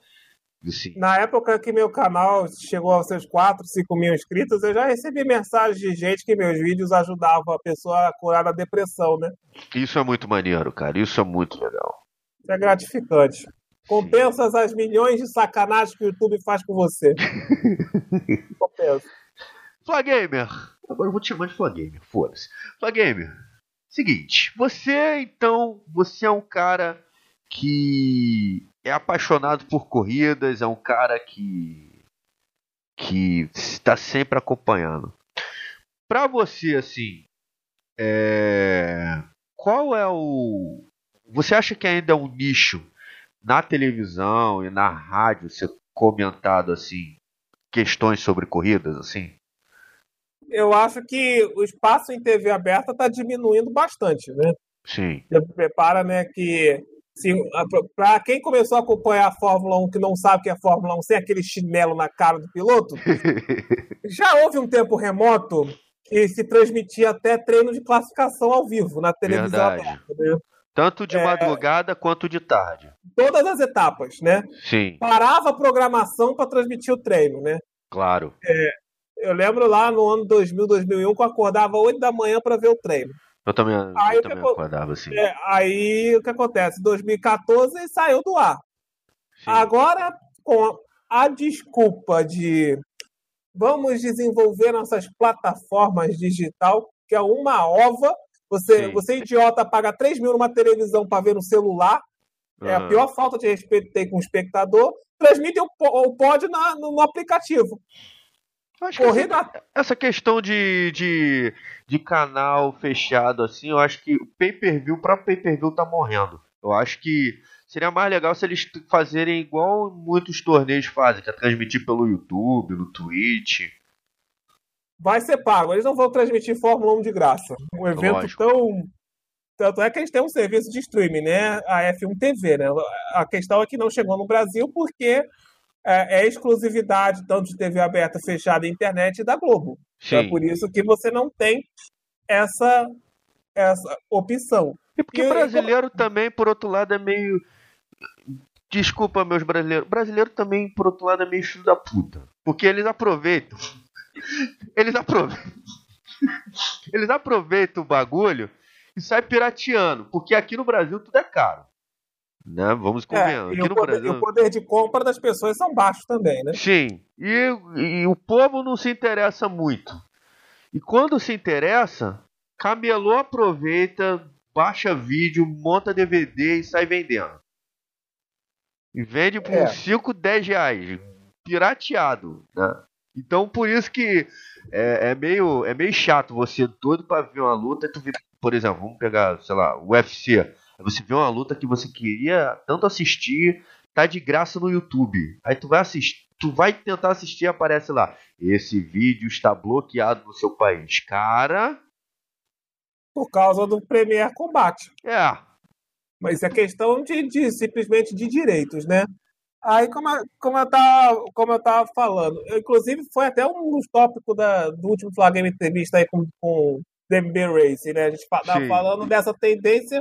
Assim. Na época que meu canal chegou aos seus 4, 5 mil inscritos, eu já recebi mensagens de gente que meus vídeos ajudavam a pessoa a curar da depressão, né? Isso é muito maneiro, cara. Isso é muito legal. Isso é gratificante. Compensas as milhões de sacanagens que o YouTube faz com você. <laughs> Compensa. Flagamer. Agora eu vou te chamar de Flagamer, foda-se. Flagamer. Seguinte, você então, você é um cara que é apaixonado por corridas, é um cara que que está sempre acompanhando. Para você assim, é... qual é o você acha que ainda é um nicho na televisão e na rádio ser comentado assim questões sobre corridas assim? Eu acho que o espaço em TV aberta está diminuindo bastante, né? Sim. Você prepara, né, que para quem começou a acompanhar a Fórmula 1 que não sabe o que é Fórmula 1 sem aquele chinelo na cara do piloto, <laughs> já houve um tempo remoto que se transmitia até treino de classificação ao vivo na televisão Verdade. aberta. Né? Tanto de é, madrugada quanto de tarde. Todas as etapas, né? Sim. Parava a programação para transmitir o treino, né? Claro. É, eu lembro lá no ano 2000, 2001, que eu acordava 8 da manhã para ver o treino. Eu também, aí, eu também que, acordava assim. É, aí o que acontece? 2014 saiu do ar. Sim. Agora, com a desculpa de vamos desenvolver nossas plataformas digital, que é uma ova você, você idiota, paga 3 mil numa televisão para ver no celular. É a pior falta de respeito que tem com o espectador. Transmite o, o pod na, no, no aplicativo. Acho Corrida... que essa, essa, questão de, de, de canal fechado assim, eu acho que o pay-per-view, o próprio pay-per-view tá morrendo. Eu acho que seria mais legal se eles fazerem igual muitos torneios fazem, que é transmitir pelo YouTube, no Twitch vai ser pago. Eles não vão transmitir Fórmula 1 de graça. Um evento Lógico. tão. Tanto é que a gente tem um serviço de streaming, né? A F1 TV, né? A questão é que não chegou no Brasil porque é, é exclusividade tanto de TV aberta, fechada e internet da Globo. Então é por isso que você não tem essa, essa opção. E porque e, brasileiro e... também, por outro lado, é meio. Desculpa, meus brasileiros. Brasileiro também, por outro lado, é meio filho da puta. Porque eles aproveitam eles aproveitam. <laughs> Eles aproveitam o bagulho e saem pirateando. Porque aqui no Brasil tudo é caro. Né? Vamos convenhar. É, aqui no poder, Brasil... o poder de compra das pessoas são baixos também, né? Sim. E, e o povo não se interessa muito. E quando se interessa, camelô aproveita, baixa vídeo, monta DVD e sai vendendo. E vende por é. 5, 10 reais. Pirateado. Né? Então por isso que é, é, meio, é meio chato você todo para ver uma luta, tu vê, por exemplo, vamos pegar, sei lá, o UFC. Você vê uma luta que você queria tanto assistir, tá de graça no YouTube. Aí tu vai assistir, tu vai tentar assistir e aparece lá. Esse vídeo está bloqueado no seu país. Cara. Por causa do Premier Combate. É. Mas é questão de, de simplesmente de direitos, né? Aí, como, como, eu tava, como eu tava falando, eu, inclusive foi até um dos tópicos da, do último Flamengo entrevista aí com, com o DMB Racing, né? A gente tava Sim. falando dessa tendência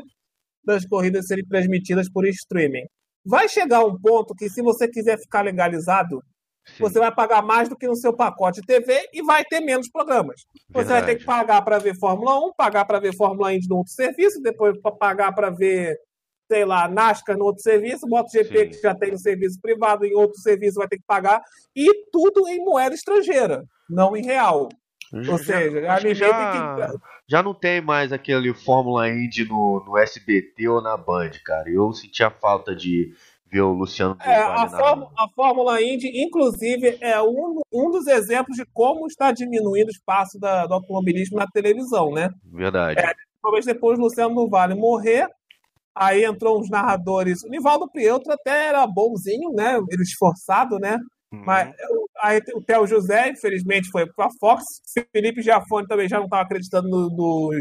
das corridas serem transmitidas por streaming. Vai chegar um ponto que, se você quiser ficar legalizado, Sim. você vai pagar mais do que no seu pacote de TV e vai ter menos programas. Verdade. Você vai ter que pagar para ver Fórmula 1, pagar para ver Fórmula Indy no outro serviço, depois pagar para ver sei lá, NASCAR no outro serviço, MotoGP Sim. que já tem no serviço privado, em outro serviço vai ter que pagar, e tudo em moeda estrangeira. não em real. Ou seja, já, anime já, que... já não tem mais aquele Fórmula Indy no, no SBT ou na Band, cara. Eu sentia falta de ver o Luciano é, a, Fórmula, a Fórmula Indy, inclusive, é um, um dos exemplos de como está diminuindo o espaço da, do automobilismo na televisão, né? Verdade. É, talvez depois do Luciano do Vale morrer, aí entrou uns narradores. O Nivaldo Prieto até era bonzinho, né? Ele esforçado, né? Uhum. Mas aí o Theo José, infelizmente, foi para a Fox. Felipe Giafone também já não estava acreditando no, no,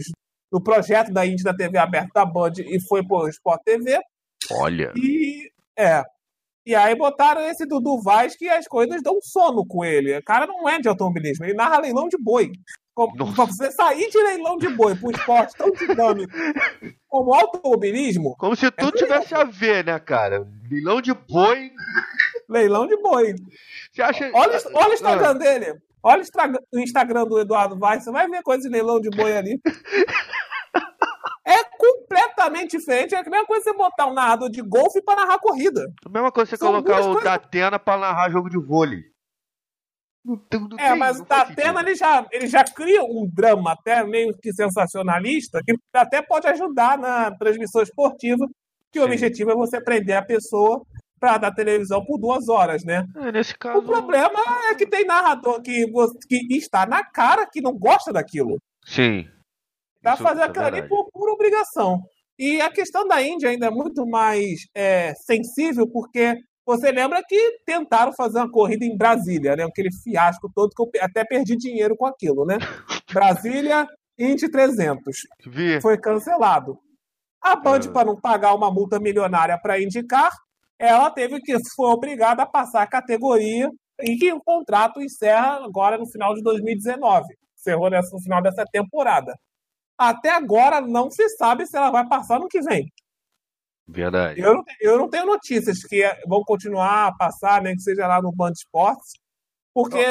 no, projeto da Indy da TV aberta da Band e foi para o Sport TV. Olha. E é. E aí botaram esse Dudu Vaz que as coisas dão sono com ele. O cara não é de automobilismo, ele narra leilão de boi. Pra você sair de leilão de boi para um esporte tão dinâmico como automobilismo. Como se tudo é tivesse a ver, né, cara? Leilão de boi. Leilão de boi. Você acha... olha, olha o Instagram ah. dele. Olha o Instagram do Eduardo Vaz. Você vai ver coisa de leilão de boi ali. <laughs> É completamente diferente. É a mesma coisa você botar um narrador de golfe para narrar corrida. A mesma coisa você São colocar o coisas... Datena para narrar jogo de vôlei. Não tem, não é, tem, mas o Datena ele já, ele já cria um drama até meio que sensacionalista, que até pode ajudar na transmissão esportiva, que Sim. o objetivo é você prender a pessoa para dar televisão por duas horas, né? É, nesse caso... O problema é que tem narrador que, que está na cara que não gosta daquilo. Sim. Tá fazer é aquilo ali por pura obrigação. E a questão da Índia ainda é muito mais é, sensível, porque você lembra que tentaram fazer uma corrida em Brasília, né? Aquele fiasco todo que eu até perdi dinheiro com aquilo, né? Brasília, Indy 300. Vi. Foi cancelado. A Band, é. para não pagar uma multa milionária para indicar, ela teve que foi obrigada a passar a categoria e que o contrato encerra agora no final de 2019. Encerrou no final dessa temporada até agora não se sabe se ela vai passar no que vem. Verdade. Eu não, eu não tenho notícias que vão continuar a passar, nem que seja lá no Band Esportes, porque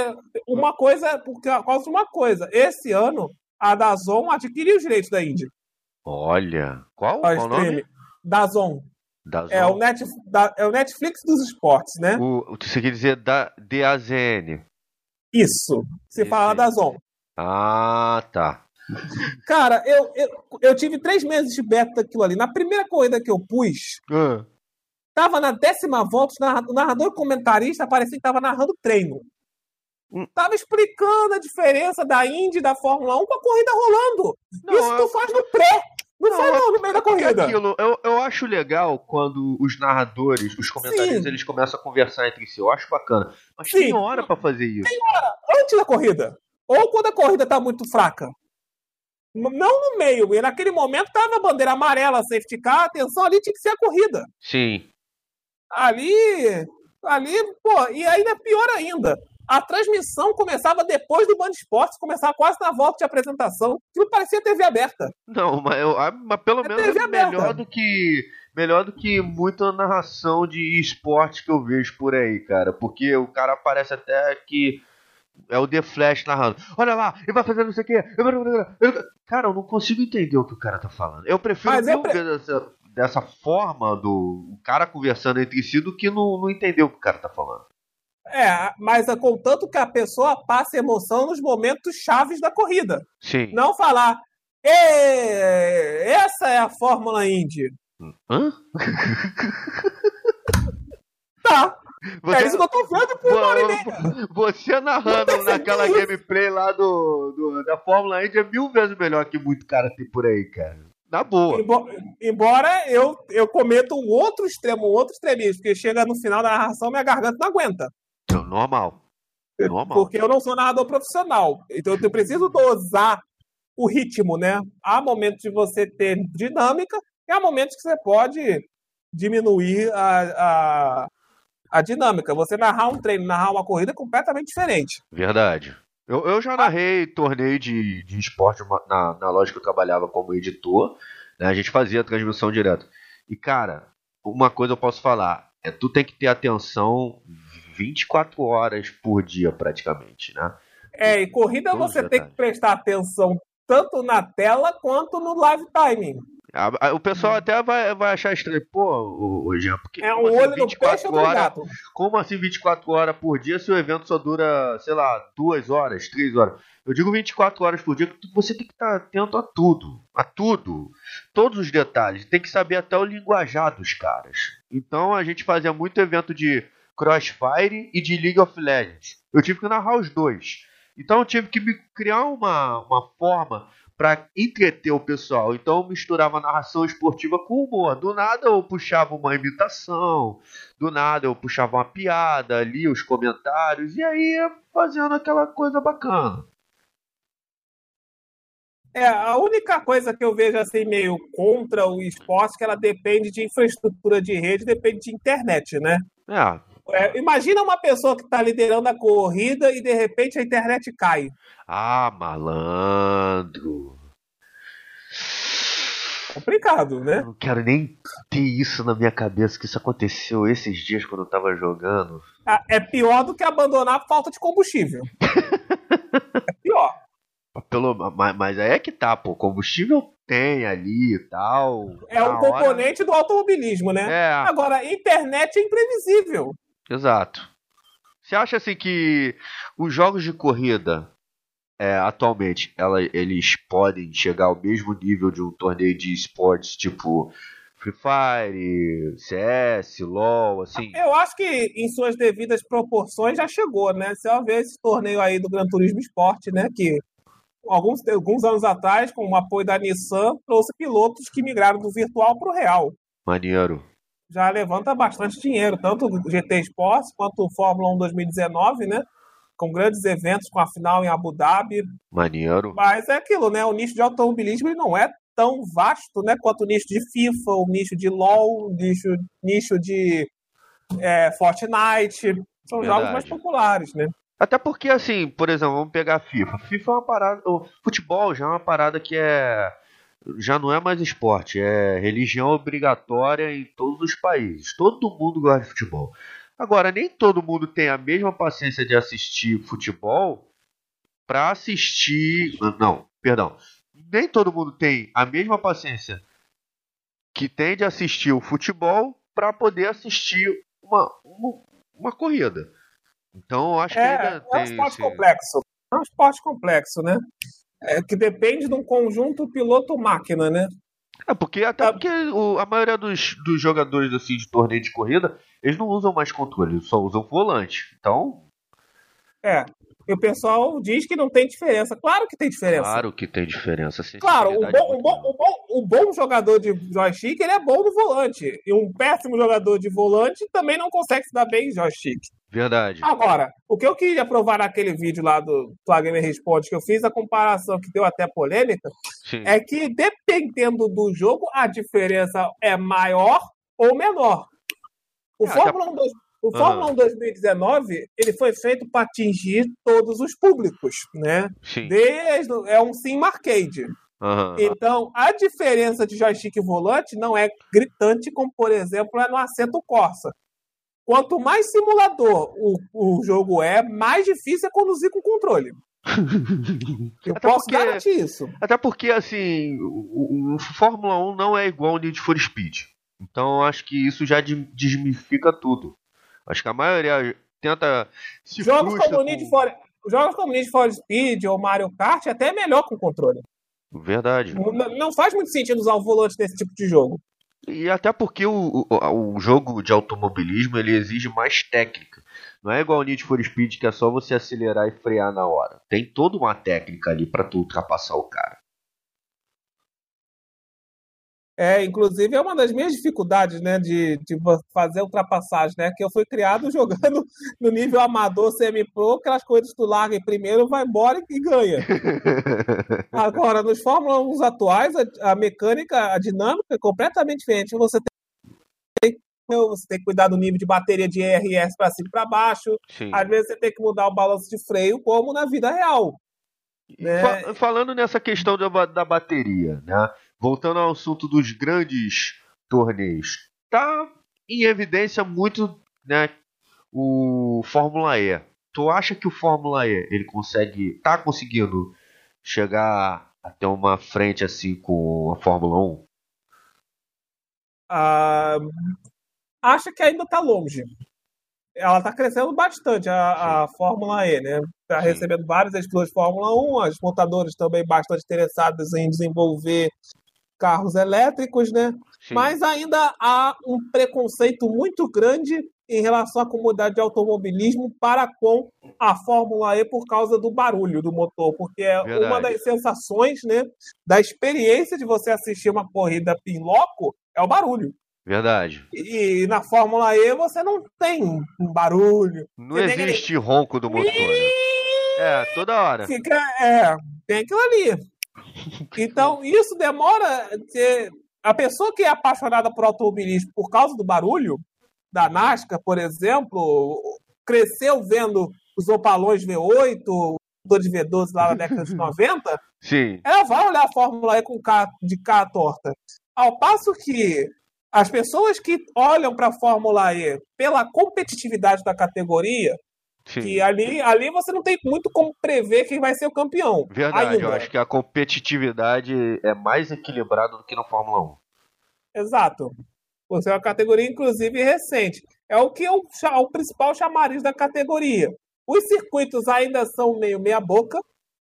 uma coisa, porque por causa de uma coisa, esse ano a Dazon adquiriu os direitos da Índia. Olha, qual, qual o nome? Dazon. Dazon. É o, Net, da, é o Netflix dos esportes, né? O, você quer dizer da DAZN? Isso. Se fala Dazon. Ah, tá. Cara, eu, eu, eu tive três meses de beta daquilo ali. Na primeira corrida que eu pus, uh. tava na décima volta, o narrador comentarista parecia que tava narrando treino. Hum. Tava explicando a diferença da Indy da Fórmula 1 com a corrida rolando. Não, Isso tu eu... faz no pré. Não, não faz não, no meio da corrida. Aquilo, eu, eu acho legal quando os narradores, os comentaristas, Sim. eles começam a conversar entre si. Eu acho bacana. Mas Sim. tem hora para fazer isso. Tem hora. Antes da corrida. Ou quando a corrida tá muito fraca. Não no meio. E naquele momento tava a bandeira amarela, safety car, atenção, ali tinha que ser a corrida. Sim. Ali. Ali, pô, e ainda é pior ainda. A transmissão começava depois do Band Esportes, começava quase na volta de apresentação. Aquilo parecia TV aberta. Não, mas, eu, ah, mas pelo é menos é melhor do que melhor do que muita narração de esporte que eu vejo por aí, cara. Porque o cara parece até que é o The Flash narrando. Olha lá, ele vai fazer não sei o quê. Cara, eu não consigo entender o que o cara tá falando. Eu prefiro Mas mil pre... dessa, dessa forma do cara conversando entre si do que não, não entender o que o cara tá falando. É, mas é contanto que a pessoa passe emoção nos momentos chaves da corrida. Sim. Não falar, essa é a Fórmula Indy. Hã? tá. Você, é isso que eu tô vendo por uma hora e meia. Você narrando naquela gameplay lá do, do, da Fórmula Indy é mil vezes melhor que muito cara tem por aí, cara. Na boa. Embora, embora eu, eu cometa um outro extremo, um outro extremismo, porque chega no final da narração minha garganta não aguenta. Normal. Normal. Porque eu não sou narrador profissional. Então eu preciso dosar o ritmo, né? Há momentos de você ter dinâmica e há momentos que você pode diminuir a, a a dinâmica. Você narrar um treino, narrar uma corrida é completamente diferente. Verdade. Eu, eu já narrei torneio de, de esporte na, na loja que eu trabalhava como editor. Né? A gente fazia transmissão direto. E, cara, uma coisa eu posso falar. É tu tem que ter atenção 24 horas por dia, praticamente, né? É, e corrida Todos você tem que prestar atenção tanto na tela quanto no live timing. O pessoal hum. até vai, vai achar estranho. Pô, o, Jean, porque. É um assim, olho 24 no peixe horas, Como assim 24 horas por dia se o evento só dura, sei lá, 2 horas, 3 horas? Eu digo 24 horas por dia, porque você tem que estar atento a tudo. A tudo. Todos os detalhes. Tem que saber até o linguajar dos caras. Então a gente fazia muito evento de Crossfire e de League of Legends. Eu tive que narrar os dois. Então eu tive que criar uma, uma forma para entreter o pessoal. Então eu misturava narração esportiva com humor. Do nada eu puxava uma imitação, do nada eu puxava uma piada ali, os comentários, e aí ia fazendo aquela coisa bacana. É, a única coisa que eu vejo assim meio contra o esporte é que ela depende de infraestrutura de rede, depende de internet, né? É. é imagina uma pessoa que está liderando a corrida e de repente a internet cai. Ah, malandro. Complicado, né? Eu não quero nem ter isso na minha cabeça, que isso aconteceu esses dias quando eu tava jogando. Ah, é pior do que abandonar a falta de combustível. <laughs> é pior. Pelo, mas, mas aí é que tá, pô. Combustível tem ali e tal. É um componente hora... do automobilismo, né? É. Agora, internet é imprevisível. Exato. Você acha assim que os jogos de corrida é, atualmente ela, eles podem chegar ao mesmo nível de um torneio de esportes tipo Free Fire, CS, LoL, assim? Eu acho que em suas devidas proporções já chegou, né? Você vai ver esse torneio aí do Gran Turismo Esporte, né? Que alguns, alguns anos atrás, com o apoio da Nissan, trouxe pilotos que migraram do virtual para o real. Maneiro. Já levanta bastante dinheiro, tanto o GT Sports quanto o Fórmula 1 2019, né? Com grandes eventos, com a final em Abu Dhabi. Maneiro. Mas é aquilo, né? O nicho de automobilismo ele não é tão vasto né, quanto o nicho de FIFA, o nicho de LoL, o nicho, nicho de é, Fortnite. São Verdade. jogos mais populares, né? Até porque, assim, por exemplo, vamos pegar a FIFA. FIFA é uma parada. O futebol já é uma parada que é. Já não é mais esporte, é religião obrigatória em todos os países. Todo mundo gosta de futebol. Agora, nem todo mundo tem a mesma paciência de assistir futebol para assistir. Não, perdão. Nem todo mundo tem a mesma paciência que tem de assistir o futebol para poder assistir uma, uma, uma corrida. Então, eu acho que é, ainda é tem. um esporte esse... complexo. É um esporte complexo, né? É, que depende de um conjunto piloto-máquina, né? É, porque até porque o, a maioria dos, dos jogadores assim, de torneio de corrida, eles não usam mais controle, eles só usam volante. Então. É. E o pessoal diz que não tem diferença. Claro que tem diferença. Claro que tem diferença. Claro, o bom, o, bom, o, bom, o bom jogador de joystick ele é bom no volante. E um péssimo jogador de volante também não consegue se dar bem em joystick. Verdade. Agora, o que eu queria provar naquele vídeo lá do Flamengo Responde, que eu fiz a comparação que deu até polêmica, Sim. é que dependendo do jogo, a diferença é maior ou menor. O, é, Fórmula, 1, o Fórmula 1 2019 ele foi feito para atingir todos os públicos, né? Sim. Desde, é um sim arcade. Uhum. Então, a diferença de joystick e volante não é gritante como, por exemplo, é no assento Corsa. Quanto mais simulador o, o jogo é, mais difícil é conduzir com controle. <laughs> Eu até posso porque, garantir isso. Até porque, assim, o, o, Fórmula 1 não é igual ao Need for Speed. Então, acho que isso já desmifica tudo. Acho que a maioria tenta. Se jogos como, com... Need for, jogos como Need for Speed ou Mario Kart é até melhor com controle. Verdade. Não, não faz muito sentido usar o volante nesse tipo de jogo. E até porque o, o, o, jogo de automobilismo ele exige mais técnica. Não é igual o Need for Speed que é só você acelerar e frear na hora. Tem toda uma técnica ali para tu ultrapassar o cara. É, inclusive é uma das minhas dificuldades, né, de, de fazer ultrapassagem, né, que eu fui criado <laughs> jogando no nível amador semi-pro, aquelas coisas que tu larga em primeiro, vai embora e ganha. <laughs> Agora, nos Fórmula 1 atuais, a, a, mecânica, a dinâmica é completamente diferente. Você tem, você tem que cuidar do nível de bateria de ERS para cima e para baixo. Sim. Às vezes você tem que mudar o balanço de freio, como na vida real. Né? Falando nessa questão da, da bateria, né? Voltando ao assunto dos grandes torneios, tá em evidência muito, né, o Fórmula E. Tu acha que o Fórmula E ele consegue, tá conseguindo chegar até uma frente assim com a Fórmula 1? ah, acha que ainda está longe. Ela está crescendo bastante, a, a Fórmula E, né? Está recebendo vários pilotos de Fórmula 1, as montadoras também bastante interessadas em desenvolver carros elétricos, né? Sim. Mas ainda há um preconceito muito grande em relação à comunidade de automobilismo para com a Fórmula E por causa do barulho do motor, porque é Verdade. uma das sensações, né, da experiência de você assistir uma corrida em loco é o barulho. Verdade. E, na Fórmula E você não tem um barulho. Não existe aquele... ronco do motor. Né? É, toda hora. Fica, é, tem aquilo ali. <laughs> Então, isso demora. A pessoa que é apaixonada por automobilismo por causa do barulho, da NASCAR, por exemplo, cresceu vendo os opalões V8, de V12 lá na década de <laughs> 90, Sim. ela vai olhar a Fórmula E com K, de K torta. Ao passo que as pessoas que olham para a Fórmula E pela competitividade da categoria, Sim. que ali, ali você não tem muito como prever quem vai ser o campeão. Verdade, ainda. eu acho que a competitividade é mais equilibrada do que na Fórmula 1. Exato. Você é uma categoria, inclusive, recente. É o que é o, o principal chamariz da categoria. Os circuitos ainda são meio meia-boca,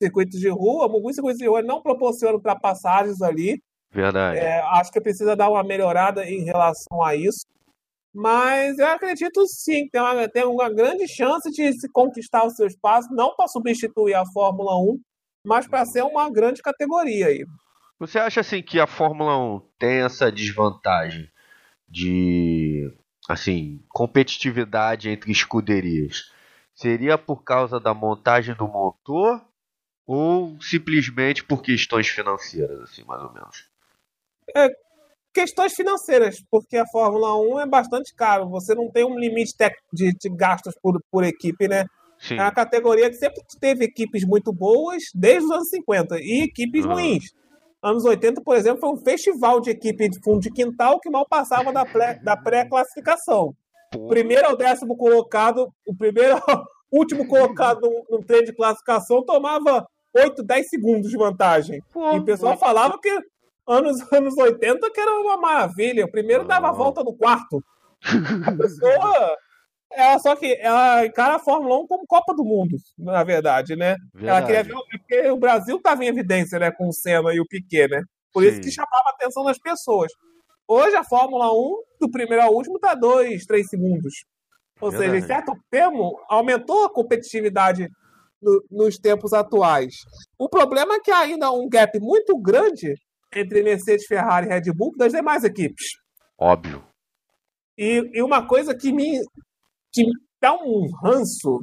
circuitos de rua. Alguns circuitos de rua não proporcionam ultrapassagens ali. Verdade. É, acho que precisa dar uma melhorada em relação a isso. Mas eu acredito sim, tem uma, tem uma grande chance de se conquistar o seu espaço, não para substituir a Fórmula 1, mas para ser uma grande categoria aí. Você acha assim que a Fórmula 1 tem essa desvantagem de assim, competitividade entre escuderias? Seria por causa da montagem do motor ou simplesmente por questões financeiras, assim, mais ou menos? É, questões financeiras, porque a Fórmula 1 é bastante caro. Você não tem um limite de, de gastos por, por equipe, né? Sim. É uma categoria que sempre teve equipes muito boas desde os anos 50 e equipes uhum. ruins anos 80, por exemplo, foi um festival de equipe de fundo de quintal que mal passava da, da pré-classificação. Primeiro ao décimo colocado, o primeiro <laughs> último colocado no, no treino de classificação tomava 8, 10 segundos de vantagem. e o pessoal falava que anos, <laughs> anos 80 que era uma maravilha. O primeiro dava a volta no quarto. A <laughs> pessoa ela só que ela encara a Fórmula 1 como Copa do Mundo, na verdade, né? Verdade. Ela queria ver porque o Brasil estava em evidência, né, com o Senna e o Piquet, né? Por Sim. isso que chamava a atenção das pessoas. Hoje a Fórmula 1, do primeiro ao último, está 2, 3 segundos. Ou verdade. seja, em certo termo, aumentou a competitividade no, nos tempos atuais. O problema é que há ainda um gap muito grande entre Mercedes, Ferrari e Red Bull das demais equipes. Óbvio. E, e uma coisa que me que dá um ranço.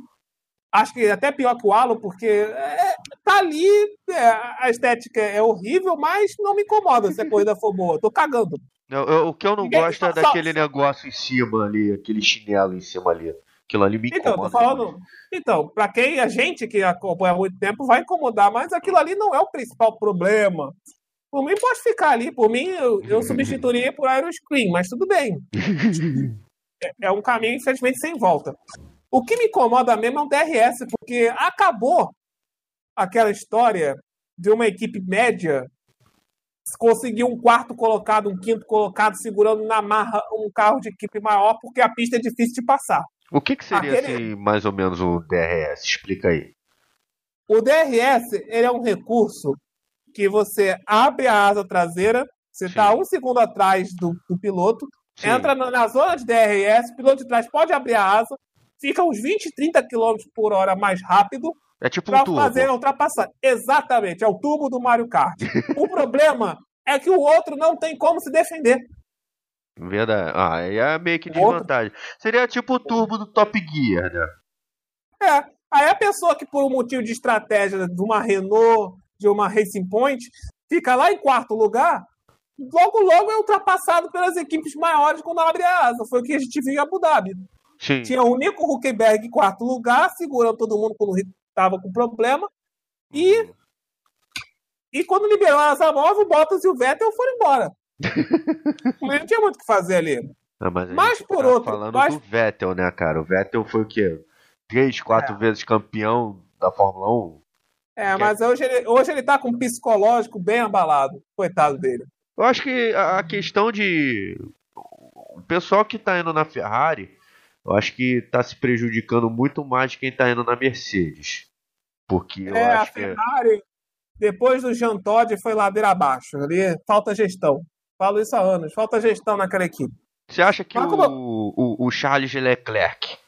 Acho que até pior que o Halo, porque é, tá ali, é, a estética é horrível, mas não me incomoda se a corrida for boa. Tô cagando. Eu, eu, o que eu não Ninguém gosto é daquele negócio em cima ali, aquele chinelo em cima ali. Aquilo ali me incomoda. Então, tô falando. Então, pra quem a gente que acompanha há muito tempo vai incomodar, mas aquilo ali não é o principal problema. Por mim, pode ficar ali. Por mim, eu, eu <laughs> substituiria por Aeroscreen, mas tudo bem. <laughs> é um caminho, infelizmente, sem volta. O que me incomoda mesmo é um DRS, porque acabou aquela história de uma equipe média conseguir um quarto colocado, um quinto colocado, segurando na marra um carro de equipe maior, porque a pista é difícil de passar. O que, que seria Aquele... assim, mais ou menos o DRS? Explica aí. O DRS ele é um recurso que você abre a asa traseira, você está um segundo atrás do, do piloto, Sim. entra na zona de DRS, o piloto de trás pode abrir a asa, fica uns 20, 30 km por hora mais rápido. É tipo um turbo. fazer a ultrapassagem. Exatamente, é o tubo do Mario Kart. <laughs> o problema é que o outro não tem como se defender. Verdade. Ah, aí é meio que desvantagem. Outro... Seria tipo o turbo do Top Gear, né? É. Aí a pessoa que, por um motivo de estratégia de uma Renault, de uma Racing Point, fica lá em quarto lugar, logo, logo é ultrapassado pelas equipes maiores quando abre a asa. Foi o que a gente viu em Abu Dhabi. Sim. Tinha o Nico Huckenberg em quarto lugar, segurando todo mundo quando estava com problema. E, e quando liberou a asa móvel, o Bottas e o Vettel foram embora. <laughs> não tinha muito o que fazer ali. Não, mas, mas por tá outro. falando mas... do Vettel, né, cara? O Vettel foi o quê? Três, quatro é. vezes campeão da Fórmula 1? É, mas hoje ele, hoje ele tá com um psicológico bem abalado. Coitado dele. Eu acho que a questão de pessoal que tá indo na Ferrari, eu acho que tá se prejudicando muito mais quem tá indo na Mercedes. Porque eu é, acho a Ferrari, que... depois do Jean Todt, foi ladeira abaixo. Ali falta gestão. Falo isso há anos. Falta gestão naquela equipe. Você acha que como... o, o, o Charles Leclerc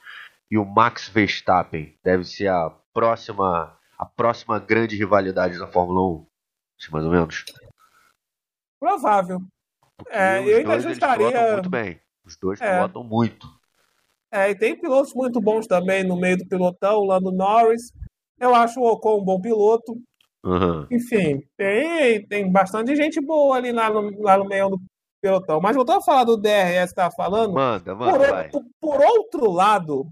e o Max Verstappen deve ser a próxima a próxima grande rivalidade da Fórmula 1? Mais ou menos. Provável. é, eu ainda ajustaria. muito bem. Os dois é. pilotam muito. É, e tem pilotos muito bons também no meio do pilotão, lá no Norris. Eu acho o Ocon um bom piloto. Uhum. Enfim, tem, tem bastante gente boa ali lá no, lá no meio do pelotão. Mas voltando a falar do DRS que estava falando. Manda, manda. Por, por, por, outro lado,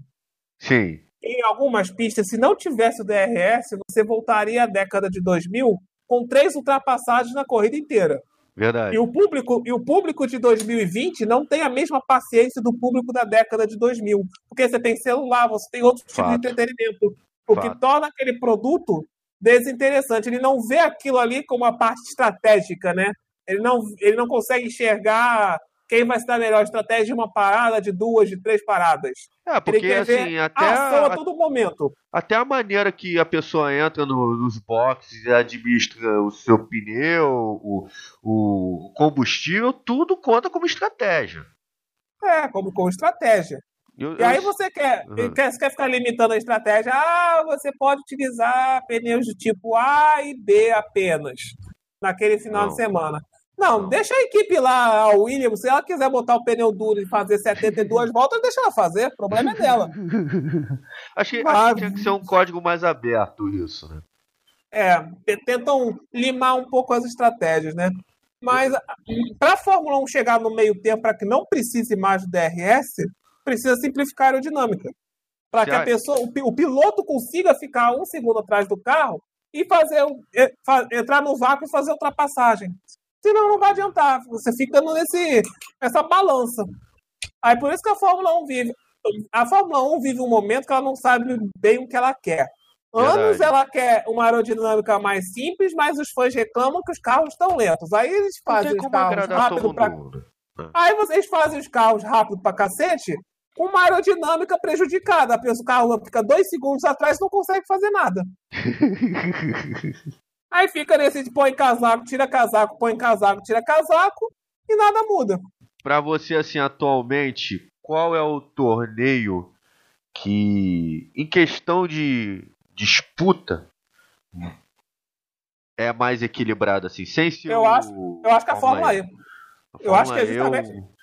Sim. Em algumas pistas, se não tivesse o DRS, você voltaria à década de 2000 com três ultrapassagens na corrida inteira. Verdade. E o público, e o público de 2020 não tem a mesma paciência do público da década de 2000, porque você tem celular, você tem outros tipos de entretenimento, o Fato. que torna aquele produto desinteressante. Ele não vê aquilo ali como uma parte estratégica, né? Ele não, ele não consegue enxergar quem vai ser a melhor estratégia de uma parada, de duas, de três paradas. É, porque assim, até a, a todo momento. Até a maneira que a pessoa entra no, nos boxes e administra o seu pneu, o, o combustível, tudo conta como estratégia. É, como, como estratégia. Eu, e aí você quer, uhum. quer, quer ficar limitando a estratégia. Ah, você pode utilizar pneus do tipo A e B apenas naquele final Não. de semana. Não, deixa a equipe lá, a Williams, se ela quiser botar o pneu duro e fazer 72 voltas, deixa ela fazer, o problema é dela. <laughs> acho, que, Mas... acho que tinha que ser um código mais aberto isso, né? É, tentam limar um pouco as estratégias, né? Mas para a Fórmula 1 chegar no meio tempo, para que não precise mais do DRS, precisa simplificar a aerodinâmica. Para que a pessoa, o, piloto consiga ficar um segundo atrás do carro e fazer entrar no vácuo e fazer ultrapassagem. Senão não vai adiantar. Você fica nesse, nessa balança. Aí por isso que a Fórmula 1 vive. A Fórmula 1 vive um momento que ela não sabe bem o que ela quer. Anos Verdade. ela quer uma aerodinâmica mais simples, mas os fãs reclamam que os carros estão lentos. Aí eles fazem os carros rápido pra... Aí vocês fazem os carros rápido pra cacete, com uma aerodinâmica prejudicada. O carro fica dois segundos atrás e não consegue fazer nada. <laughs> Aí fica nesse de põe casaco, tira casaco, põe casaco, tira casaco e nada muda. Para você, assim, atualmente, qual é o torneio que, em questão de disputa, é mais equilibrado, assim, sem ser eu acho, eu acho que a Fórmula E. A eu acho que é justamente. Eu...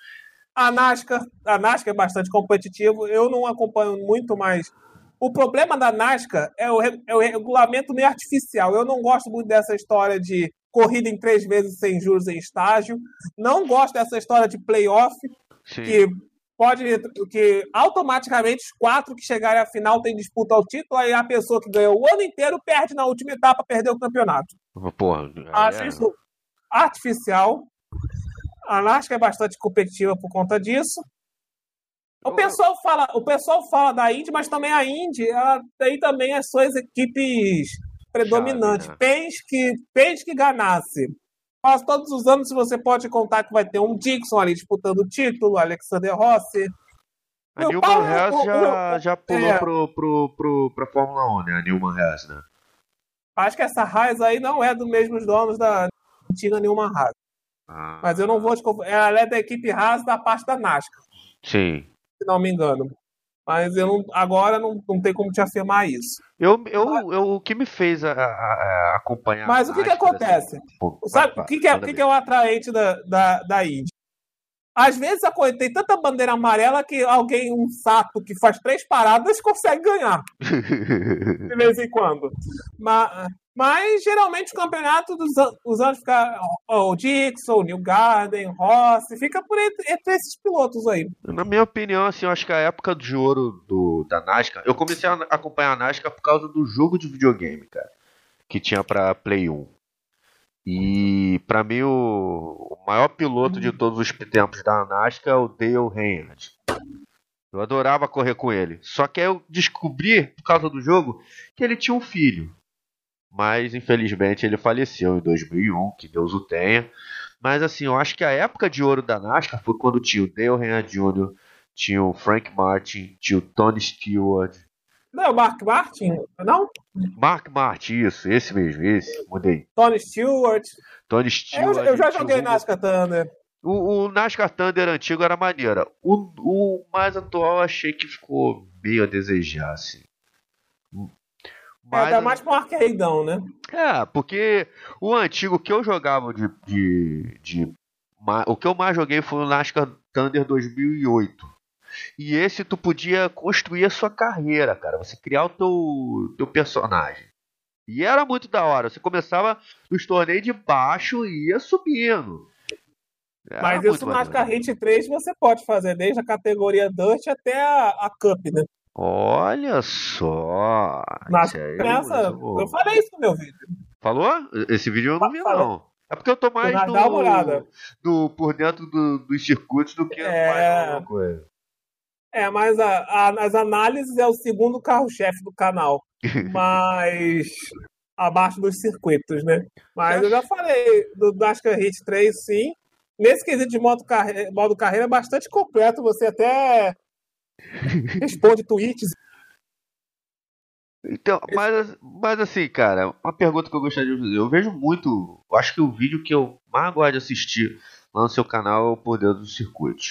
A NASCAR, a NASCAR é bastante competitivo. Eu não acompanho muito mais. O problema da NASCAR é o, é o regulamento meio artificial. Eu não gosto muito dessa história de corrida em três vezes sem juros em estágio. Não gosto dessa história de playoff, que pode que automaticamente os quatro que chegarem à final têm disputa ao título, aí a pessoa que ganhou o ano inteiro perde na última etapa, perdeu o campeonato. Porra, Acho é... isso artificial. A NASCAR é bastante competitiva por conta disso. O pessoal fala, o pessoal fala da Indy, mas também a Indy, ela tem também as suas equipes predominantes. Chave, né? Penske, Penske Ganassi. Quase todos os anos você pode contar que vai ter um Dixon ali disputando o título, Alexander Rossi. A Newman Hess já, já pulou é, pro, pro, pro, pra Fórmula 1, né? A Newman Hess, né? Acho que essa Haas aí não é dos mesmos donos da antiga Newman Haas. Ah. Mas eu não vou te Ela é da equipe Haas da parte da NASCAR. Sim. Se não me engano. Mas eu não, agora não, não tem como te afirmar isso. Eu, eu, eu, o que me fez a, a, a acompanhar. Mas o que, que acontece? Assim, Sabe o que, que, é, que, que é o atraente da, da, da Indy? Às vezes tem tanta bandeira amarela que alguém, um sapo que faz três paradas, consegue ganhar. <laughs> de vez em quando. Mas, mas geralmente o campeonato dos os anos fica o Dixon, New Garden, Rossi, fica por entre, entre, esses pilotos aí. Na minha opinião, assim, eu acho que a época de ouro do, da NASCAR, eu comecei a acompanhar a NASCAR por causa do jogo de videogame, cara, que tinha para Play 1. E para mim o, o, maior piloto de todos os tempos da NASCAR é o Dale Earnhardt. Eu adorava correr com ele. Só que aí eu descobri, por causa do jogo, que ele tinha um filho mas infelizmente ele faleceu em 2001, que Deus o tenha. Mas assim, eu acho que a época de ouro da NASCAR foi quando tinha o Dale Earnhardt Jr., tinha o Frank Martin, tinha o Tony Stewart. Não, Mark Martin, não? Mark Martin, isso, esse mesmo, esse, mudei. Tony Stewart. Tony Stewart. Eu, eu já joguei o... NASCAR Thunder. O, o NASCAR Thunder antigo era maneira. O, o mais atual eu achei que ficou meio a desejar, assim. Mas... É, dá mais pro arcadeão, né? É, porque o antigo que eu jogava de, de, de. O que eu mais joguei foi o NASCAR Thunder 2008. E esse tu podia construir a sua carreira, cara. Você criar o teu, teu personagem. E era muito da hora. Você começava nos torneios de baixo e ia subindo. Era Mas isso no NASCAR Hit 3 você pode fazer desde a categoria Dust até a, a Cup, né? Olha só. Mas nessa, eu falei isso no meu vídeo. Falou? Esse vídeo eu não vi, não. É porque eu tô mais do, do, por dentro do, dos circuitos do que é... mais alguma coisa. É, mas a, a, as análises é o segundo carro-chefe do canal. <laughs> mas abaixo dos circuitos, né? Mas eu já falei do NASCAR Hit 3, sim. Nesse quesito de modo, carre... modo carreira é bastante completo. Você até <laughs> responde tweets. Então, mas, mas assim, cara, uma pergunta que eu gostaria de fazer. Eu vejo muito. Eu acho que o vídeo que eu mais gosto de assistir lá no seu canal é o Poder do Circuito.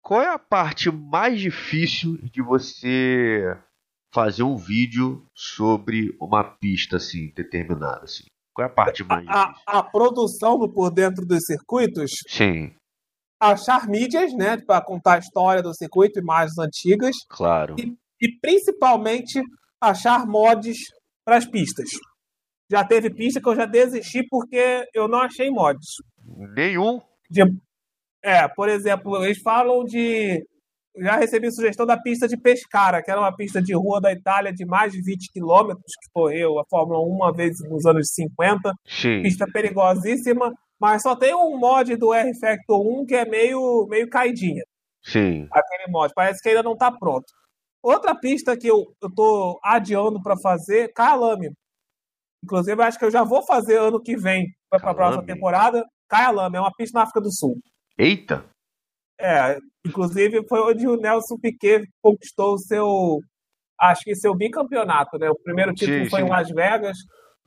Qual é a parte mais difícil de você fazer um vídeo sobre uma pista assim determinada assim? Qual é a parte mais a, a, a produção do por dentro dos circuitos? Sim achar mídias, né, para contar a história do circuito, imagens antigas. Claro. E, e principalmente achar mods para as pistas. Já teve pista que eu já desisti porque eu não achei mods. Nenhum? De, é, por exemplo, eles falam de. Já recebi sugestão da pista de Pescara, que era uma pista de rua da Itália de mais de 20 quilômetros, que correu a Fórmula 1 uma vez nos anos 50. Sim. Pista perigosíssima. Mas só tem um mod do R-Factor 1 que é meio, meio caidinha. Sim. Aquele mod. Parece que ainda não está pronto. Outra pista que eu, eu tô adiando para fazer, Kyalami. Inclusive, acho que eu já vou fazer ano que vem para a próxima temporada. Kyalami é uma pista na África do Sul. Eita! É, inclusive foi onde o Nelson Piquet conquistou o seu, acho que seu bicampeonato, né? O primeiro título sim, foi sim. em Las Vegas,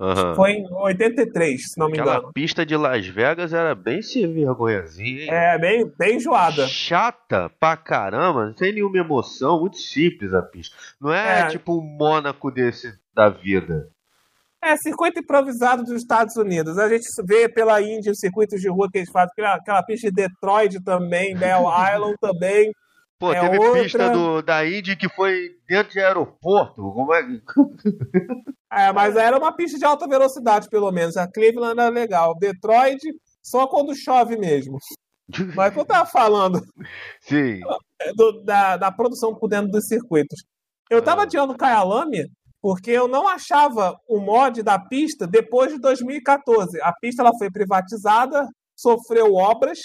Uhum. Foi em 83, se não me Aquela engano. A pista de Las Vegas era bem se vergonhazinha, hein? É, bem, bem enjoada. Chata pra caramba, sem nenhuma emoção, muito simples a pista. Não é, é. tipo o Mônaco desse da vida. É, circuito improvisado dos Estados Unidos. A gente vê pela Índia os circuitos de rua que eles fazem, aquela, aquela pista de Detroit também, Bell <laughs> Island também. Pô, é teve outra... pista do, da Indy que foi dentro de aeroporto. Como é? <laughs> é, mas era uma pista de alta velocidade, pelo menos. A Cleveland era legal. Detroit, só quando chove mesmo. <laughs> Mas eu tava falando Sim. Do, da, da produção por dentro dos circuitos. Eu tava ah. adiando o Kyalami porque eu não achava o mod da pista depois de 2014. A pista ela foi privatizada, sofreu obras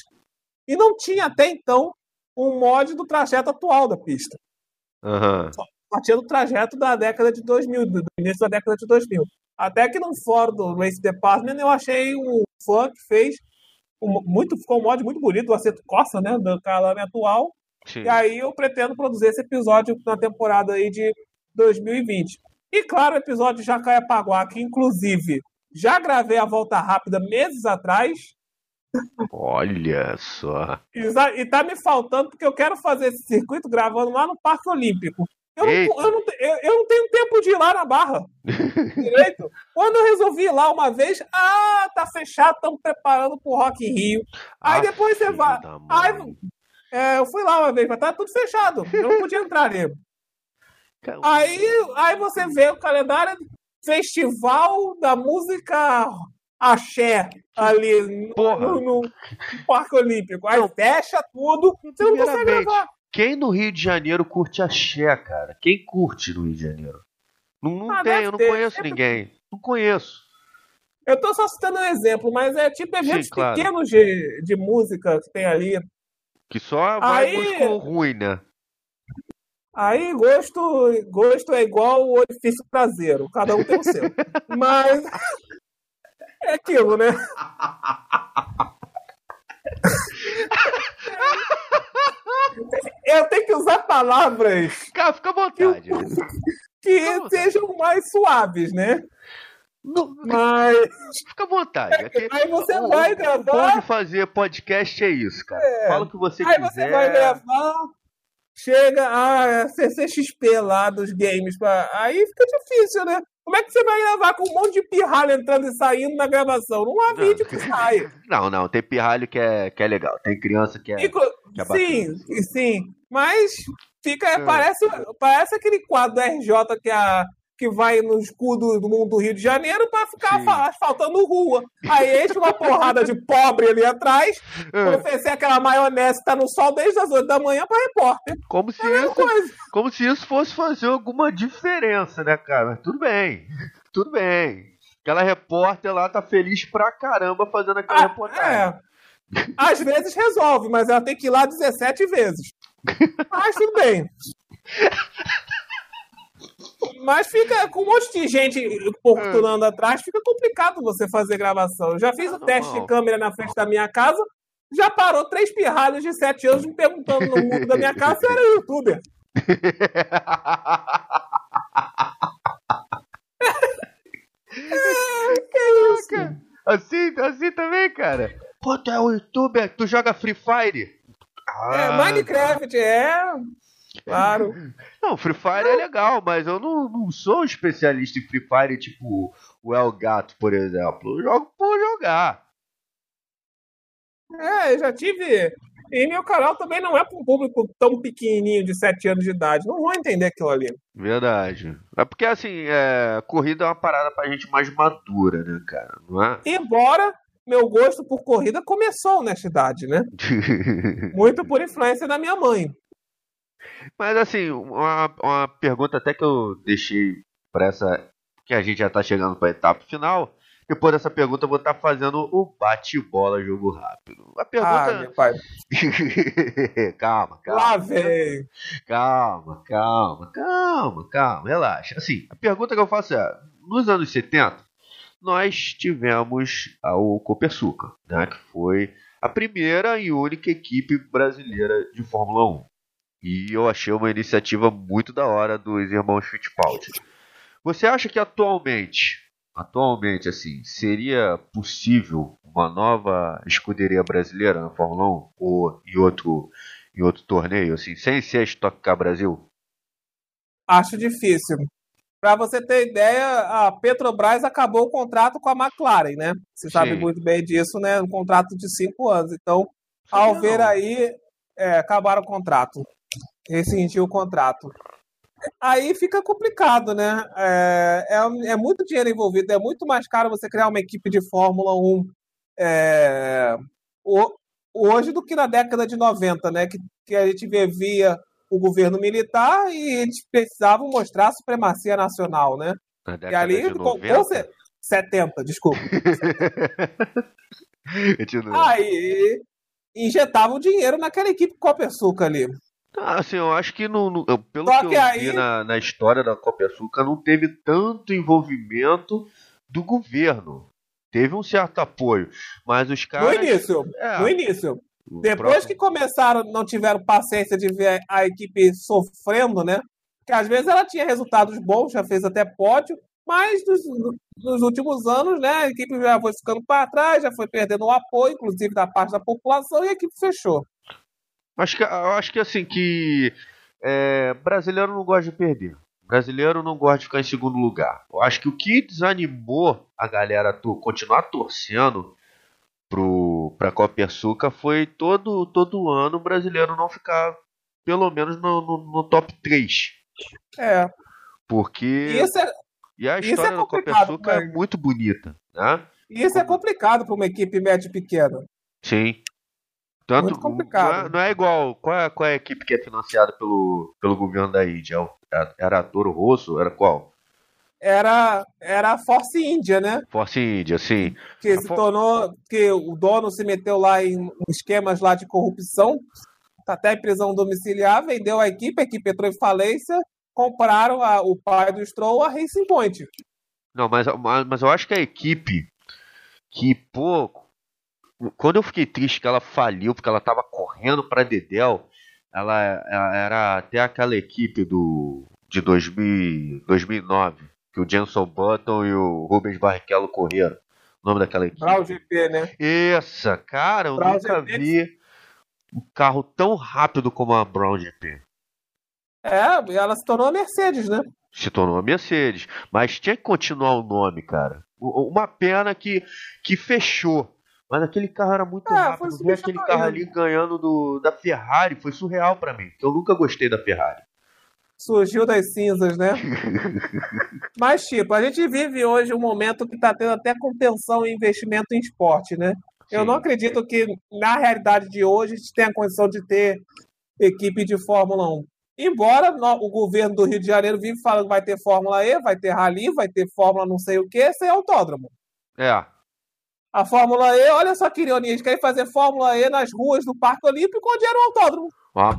e não tinha até então um mod do trajeto atual da pista. Uhum. Partia do trajeto da década de 2000, do início da década de 2000. Até que no fórum do Race Department eu achei um fã que fez um, muito, ficou um mod muito bonito, o Aceto Costa, né, do Calame atual. Sim. E aí eu pretendo produzir esse episódio na temporada aí de 2020. E claro, o episódio de Jacaia-Paguá, que inclusive já gravei a volta rápida meses atrás, Olha só. E tá me faltando porque eu quero fazer esse circuito gravando lá no Parque Olímpico. Eu não, eu, não, eu, não, tenho tempo de ir lá na Barra. <laughs> Direito. Quando eu resolvi ir lá uma vez, ah, tá fechado, estamos preparando pro Rock in Rio. Aí ah, depois você vai. Aí, é, eu fui lá uma vez, mas tá tudo fechado. Eu não podia entrar nele. Aí, aí você vê o calendário Festival da Música axé ali no, no, Parque Olímpico. Aí não. fecha tudo, você não consegue gravar. Quem no Rio de Janeiro curte axé, cara? Quem curte no Rio de Janeiro? Não, não ah, tem, eu não ter. conheço ninguém. Não conheço. Eu tô só citando um exemplo, mas é tipo eventos Sim, claro. pequenos de, de música que tem ali. Que só vai Aí... músico ruim, né? Aí gosto, gosto é igual o orifício prazeiro, cada um tem o seu. <laughs> Mas é aquilo, né? Eu tenho que usar palavras. Cara, fica à vontade. Que, sejam mais suaves, né? Mas. Fica à vontade. É, aí você o, vai gravar. Pode fazer podcast, é isso, cara. É. Fala o que você aí quiser. Aí você vai gravar. Chega ah, é a CCXP lá dos games. Pra... Aí fica difícil, né? Como é que você vai gravar com um monte de pirralho entrando e saindo na gravação? Não há vídeo que saia. <laughs> Não, não, tem pirralho que é, que é legal. Tem criança que é. Inclu... Que é sim, sim. Mas fica. É. Parece, parece aquele quadro RJ que a que vai no escudo do mundo do Rio de Janeiro para ficar Sim. asfaltando rua. Aí enche uma porrada de pobre ali atrás, é. oferecer aquela maionese que tá no sol desde as 8 da manhã para repórter. Como se, é isso, como se isso fosse fazer alguma diferença, né, cara? Tudo bem, tudo bem. Aquela repórter lá tá feliz pra caramba fazendo aquela ah, reportagem. É. Às vezes resolve, mas ela tem que ir lá 17 vezes. <laughs> Mas tudo bem. Mas fica com um monte de gente portunando é. atrás, fica complicado você fazer gravação. Eu já fiz o teste de câmera na frente da minha casa, já parou três pirralhos de sete anos me perguntando no mundo da minha casa se eu era youtuber. <laughs> que isso? Assim, assim também, cara. Pô, tu é um youtuber, tu joga Free Fire. É, ah, Minecraft, é. Claro. Não, Free Fire é legal, mas eu não, não sou especialista em Free Fire, tipo o El Gato, por exemplo. Eu jogo por jogar. É, eu já tive. E meu canal também não é para um público tão pequenininho de 7 anos de idade. Não vão entender aquilo ali. Verdade. É porque, assim, é... corrida é uma parada pra gente mais madura, né, cara? Não é? Embora meu gosto por corrida começou nessa idade, né? <laughs> Muito por influência da minha mãe. Mas assim, uma, uma pergunta até que eu deixei para essa. Que a gente já tá chegando para a etapa final. Depois dessa pergunta, eu vou estar tá fazendo o bate-bola jogo rápido. A pergunta. Ah, meu pai. <laughs> calma, calma. Lá vem. Calma, calma, calma, calma, relaxa. Assim, a pergunta que eu faço é: nos anos 70, nós tivemos o Copersuca, né, que foi a primeira e única equipe brasileira de Fórmula 1. E eu achei uma iniciativa muito da hora dos irmãos Fittipaldi. Você acha que atualmente, atualmente assim, seria possível uma nova escuderia brasileira na Fórmula 1 ou em outro em outro torneio assim, sem ser a Stock Car Brasil? Acho difícil. Para você ter ideia, a Petrobras acabou o contrato com a McLaren, né? Você Sim. sabe muito bem disso, né? Um contrato de cinco anos. Então, ao ver aí, é, acabaram o contrato rescindiu o contrato. Aí fica complicado, né? É, é, é, muito dinheiro envolvido, é muito mais caro você criar uma equipe de Fórmula 1 é, hoje do que na década de 90, né? Que, que a gente vivia o governo militar e eles precisavam mostrar a supremacia nacional, né? Na e ali, de 90? Com, com 70, desculpa. <laughs> Aí injetavam dinheiro naquela equipe Copersuca ali. Ah, assim, eu acho que no, no pelo Só que, que eu aí... vi na, na história da Copa Açúcar, não teve tanto envolvimento do governo. Teve um certo apoio, mas os caras... No início, é, no início. Depois próximo... que começaram, não tiveram paciência de ver a equipe sofrendo, né? Que às vezes ela tinha resultados bons, já fez até pódio, mas nos, nos últimos anos, né, a equipe já foi ficando para trás, já foi perdendo o apoio, inclusive da parte da população, e a equipe fechou. Acho que, eu acho que assim, que é, brasileiro não gosta de perder. Brasileiro não gosta de ficar em segundo lugar. Eu acho que o que desanimou a galera a continuar torcendo pro, pra Copa Açúcar foi todo, todo ano o brasileiro não ficar pelo menos no, no, no top 3. É. Porque. É, e a história é da Copa Açúcar é muito bonita. Né? Isso é complicado para uma equipe média pequena. Sim. Tanto, Muito complicado. Não é, não é, igual. Qual é, qual é a equipe que é financiada pelo, pelo governo da Índia? É era a Toro Rosso? Era qual? Era, era a Force Índia, né? Force Índia, sim. Que a se For... tornou. Que o dono se meteu lá em esquemas lá de corrupção, tá até em prisão domiciliar, vendeu a equipe, a equipe entrou em falência, compraram a, o pai do Stroll, a Racing Point. Não, mas, mas eu acho que a equipe que, pô, quando eu fiquei triste que ela faliu, porque ela tava correndo pra Dedel, ela, ela era até aquela equipe do de 2000, 2009, que o Jenson Button e o Rubens Barrichello correram. O nome daquela equipe. Brau GP, né? Essa, cara, eu Brown nunca GP. vi um carro tão rápido como a Brown GP. É, ela se tornou a Mercedes, né? Se tornou a Mercedes. Mas tinha que continuar o nome, cara. Uma pena que, que fechou. Mas aquele carro era muito é, rápido. Ver aquele carro ali ganhando do, da Ferrari foi surreal para mim. Eu nunca gostei da Ferrari. Surgiu das cinzas, né? <laughs> Mas, tipo, a gente vive hoje um momento que está tendo até contenção em investimento em esporte, né? Sim. Eu não acredito que, na realidade de hoje, a gente tenha a condição de ter equipe de Fórmula 1. Embora o governo do Rio de Janeiro vive falando que vai ter Fórmula E, vai ter Rally, vai ter Fórmula não sei o que, sem autódromo. É. A Fórmula E, olha só que ironia, eles querem fazer Fórmula E nas ruas do Parque Olímpico, onde era o autódromo. Ah,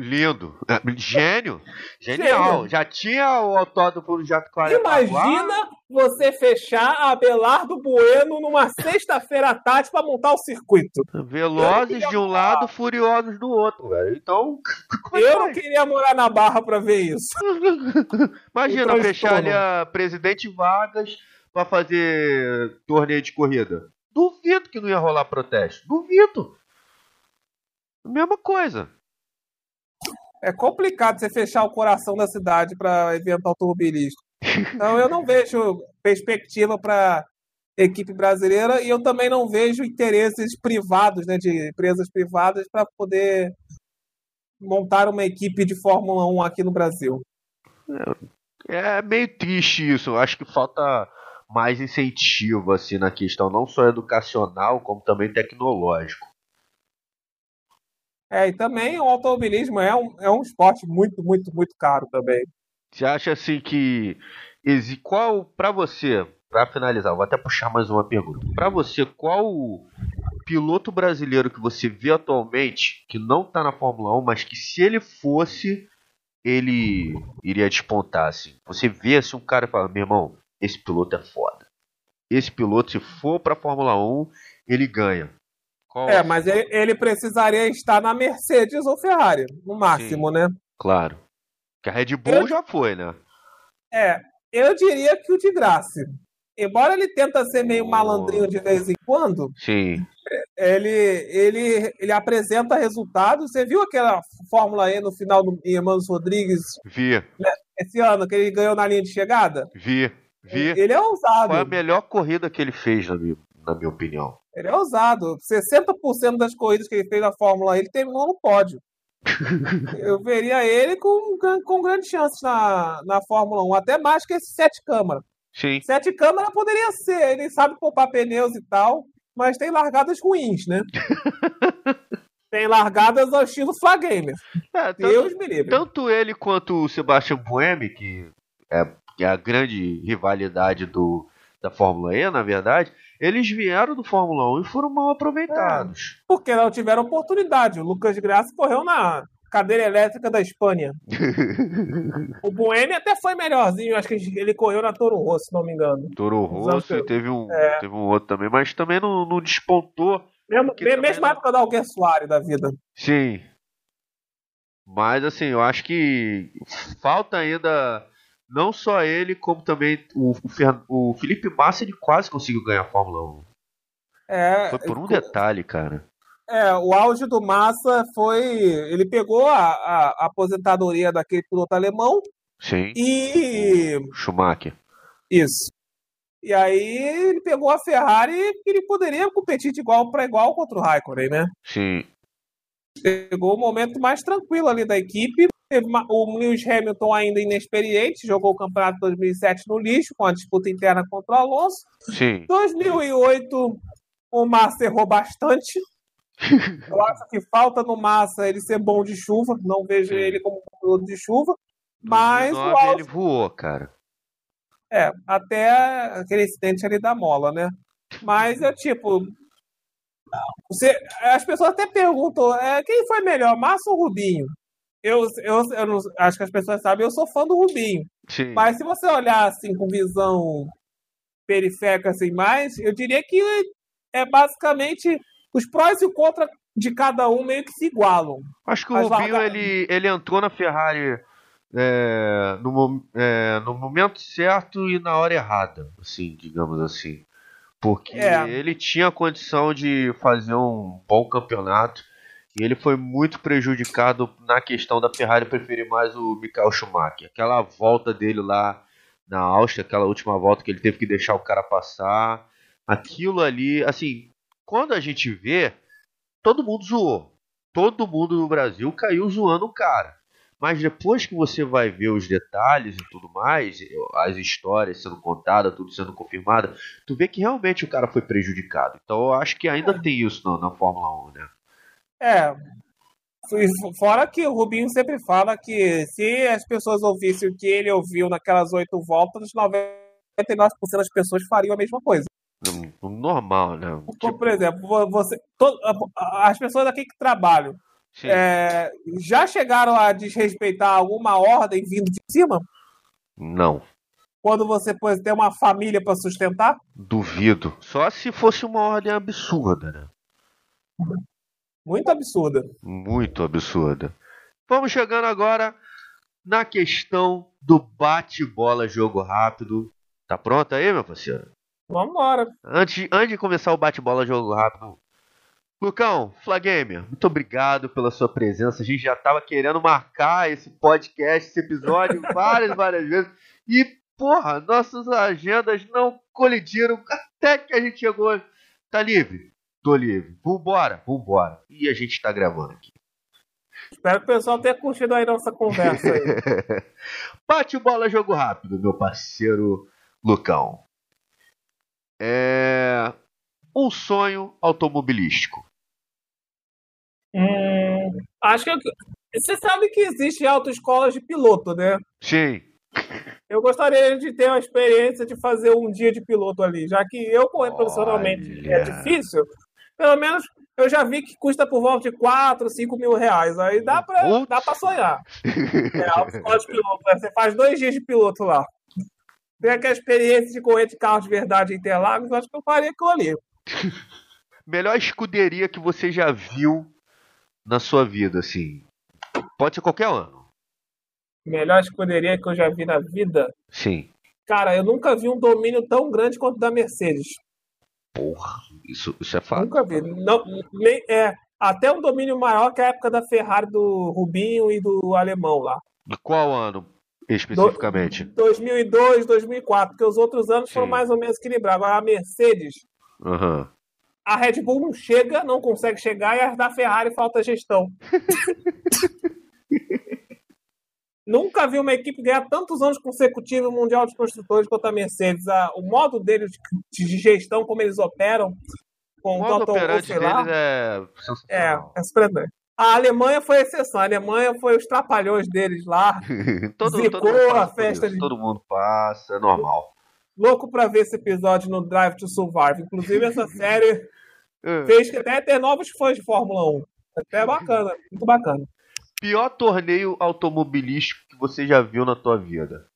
lindo. É, gênio. Genial. Gênio. Já tinha o autódromo do Jacaré. Imagina você fechar a Belardo Bueno numa sexta-feira à tarde para montar o circuito. Velozes de um morar. lado, furiosos do outro, velho. Então. <laughs> Eu não queria morar na Barra para ver isso. <laughs> Imagina fechar ali a Presidente Vargas para fazer torneio de corrida. Duvido que não ia rolar protesto. Duvido. Mesma coisa é complicado você fechar o coração da cidade para evento automobilístico. Então eu não vejo perspectiva para equipe brasileira e eu também não vejo interesses privados, né, de empresas privadas para poder montar uma equipe de Fórmula 1 aqui no Brasil. É, é meio triste isso. Eu acho que falta mais incentivo assim na questão não só educacional como também tecnológico. É, e também o automobilismo é um, é um esporte muito, muito, muito caro também. Você acha assim que. Qual, para você, para finalizar, vou até puxar mais uma pergunta. Para você, qual piloto brasileiro que você vê atualmente que não tá na Fórmula 1, mas que se ele fosse, ele iria despontar assim? Você vê assim um cara e fala: meu irmão, esse piloto é foda. Esse piloto, se for pra Fórmula 1, ele ganha. Qual é, mas ele, ele, precisaria estar na Mercedes ou Ferrari, no máximo, Sim, né? Claro. Que a Red Bull eu, já foi, né? É, eu diria que o de Graça. Embora ele tenta ser meio oh. malandrinho de vez em quando, Sim. Ele, ele, ele apresenta resultados. Você viu aquela Fórmula E no final do Hermanos Rodrigues? Vi. Né, esse ano, que ele ganhou na linha de chegada? Vi, vi. Ele é ousado. Foi a melhor corrida que ele fez, na minha, na minha opinião. Ele é ousado. 60% das corridas que ele fez na Fórmula E, ele terminou no pódio. <laughs> Eu veria ele com, com grandes chances na, na Fórmula 1, até mais que esse sete câmara. Sim. Sete câmara poderia ser, ele sabe poupar pneus e tal, mas tem largadas ruins, né? <laughs> tem largadas ao estilo Flagamer. É, Deus me livre. Tanto ele quanto o Sebastian Buemi, que é, que é a grande rivalidade do, da Fórmula E, na verdade, eles vieram do Fórmula 1 e foram mal aproveitados. É, porque não tiveram oportunidade. O Lucas de Graça correu na cadeira elétrica da Espanha. <laughs> o Buemi até foi melhorzinho, acho que ele correu na Toro Rosso, se não me engano. Toro Rosso e teve um, é. teve um outro também, mas também não, não despontou. Mesmo, mesma época da Alguer Soares da vida. Sim. Mas assim, eu acho que falta ainda não só ele, como também o, o, o Felipe Massa, ele quase conseguiu ganhar a Fórmula 1. É, foi por um detalhe, cara. É, o auge do Massa foi. Ele pegou a, a, a aposentadoria daquele piloto alemão. Sim. E. Schumacher. Isso. E aí ele pegou a Ferrari e ele poderia competir de igual para igual contra o Raikkonen, né? Sim. Pegou o momento mais tranquilo ali da equipe. O Lewis Hamilton ainda inexperiente, jogou o campeonato 2007 no lixo, com a disputa interna contra o Alonso. Sim. 2008, o Massa errou bastante. <laughs> Eu acho que falta no Massa ele ser bom de chuva, não vejo Sim. ele como piloto de chuva. Mas 2009, o Alonso... ele voou, cara. É, até aquele incidente ali da mola, né? Mas é tipo. Você, as pessoas até perguntam: é, quem foi melhor, Massa ou Rubinho? Eu, eu, eu não, acho que as pessoas sabem, eu sou fã do Rubinho. Sim. Mas se você olhar assim com visão periférica assim mais, eu diria que é basicamente os prós e o contra de cada um meio que se igualam. Acho que o Rubinho ele, ele entrou na Ferrari é, no, é, no momento certo e na hora errada, assim, digamos assim. Porque é. ele tinha condição de fazer um bom campeonato e ele foi muito prejudicado na questão da Ferrari preferir mais o Michael Schumacher. Aquela volta dele lá na Áustria, aquela última volta que ele teve que deixar o cara passar. Aquilo ali, assim, quando a gente vê, todo mundo zoou. Todo mundo no Brasil caiu zoando o cara. Mas depois que você vai ver os detalhes e tudo mais, as histórias sendo contadas, tudo sendo confirmado, tu vê que realmente o cara foi prejudicado. Então eu acho que ainda tem isso na, na Fórmula 1, né? É. Fora que o Rubinho sempre fala que se as pessoas ouvissem o que ele ouviu naquelas oito voltas, 99% das pessoas fariam a mesma coisa. Normal, né? Tipo... Por exemplo, você, todo, as pessoas aqui que trabalham é, já chegaram a desrespeitar alguma ordem vindo de cima? Não. Quando você pode ter uma família para sustentar? Duvido. Só se fosse uma ordem absurda, né? Muito absurda. Muito absurda. Vamos chegando agora na questão do bate-bola jogo rápido. Tá pronto aí, meu parceiro? Vamos embora. Antes, antes de começar o bate-bola jogo rápido, Lucão, Flagamer, muito obrigado pela sua presença. A gente já estava querendo marcar esse podcast, esse episódio <laughs> várias, várias vezes. E, porra, nossas agendas não colidiram até que a gente chegou. Tá livre? Tô livre. Vambora, vambora. E a gente tá gravando aqui. Espero que o pessoal tenha curtido aí nossa conversa aí. <laughs> Bate bola, jogo rápido, meu parceiro Lucão. É um sonho automobilístico. Hum, acho que você sabe que existe autoescolas de piloto, né? Sim. Eu gostaria de ter a experiência de fazer um dia de piloto ali, já que eu correr profissionalmente é difícil pelo menos eu já vi que custa por volta de 4, 5 mil reais. Aí dá pra, dá pra sonhar. É, autoescola de piloto. Né? Você faz dois dias de piloto lá. Tem aquela experiência de correr de carro de verdade em Interlagos, acho que eu faria aquilo ali. <laughs> Melhor escuderia que você já viu na sua vida, assim. Pode ser qualquer ano. Melhor escuderia que eu já vi na vida? Sim. Cara, eu nunca vi um domínio tão grande quanto o da Mercedes. Porra, isso, isso é fato. Nunca vi. Não, nem, é, até um domínio maior que a época da Ferrari do Rubinho e do alemão lá. Qual ano especificamente? Do, 2002, 2004, porque os outros anos Sim. foram mais ou menos equilibrados. Agora a Mercedes, uhum. a Red Bull não chega, não consegue chegar e a da Ferrari falta gestão. <laughs> Nunca vi uma equipe ganhar tantos anos consecutivos o Mundial de Construtores quanto a Mercedes. o modo deles de, gestão, como eles operam, com o, o Toto Wolff lá, é É, é surpreendente. A Alemanha foi a exceção. A Alemanha foi os trapalhões deles lá. <laughs> todo, Zicou todo a festa. De... Todo mundo passa, é normal. Louco pra ver esse episódio no Drive to Survive. Inclusive, essa <laughs> série é. fez até ter novos fãs de Fórmula 1. Até bacana, muito bacana. Pior torneio automobilístico que você já viu na tua vida?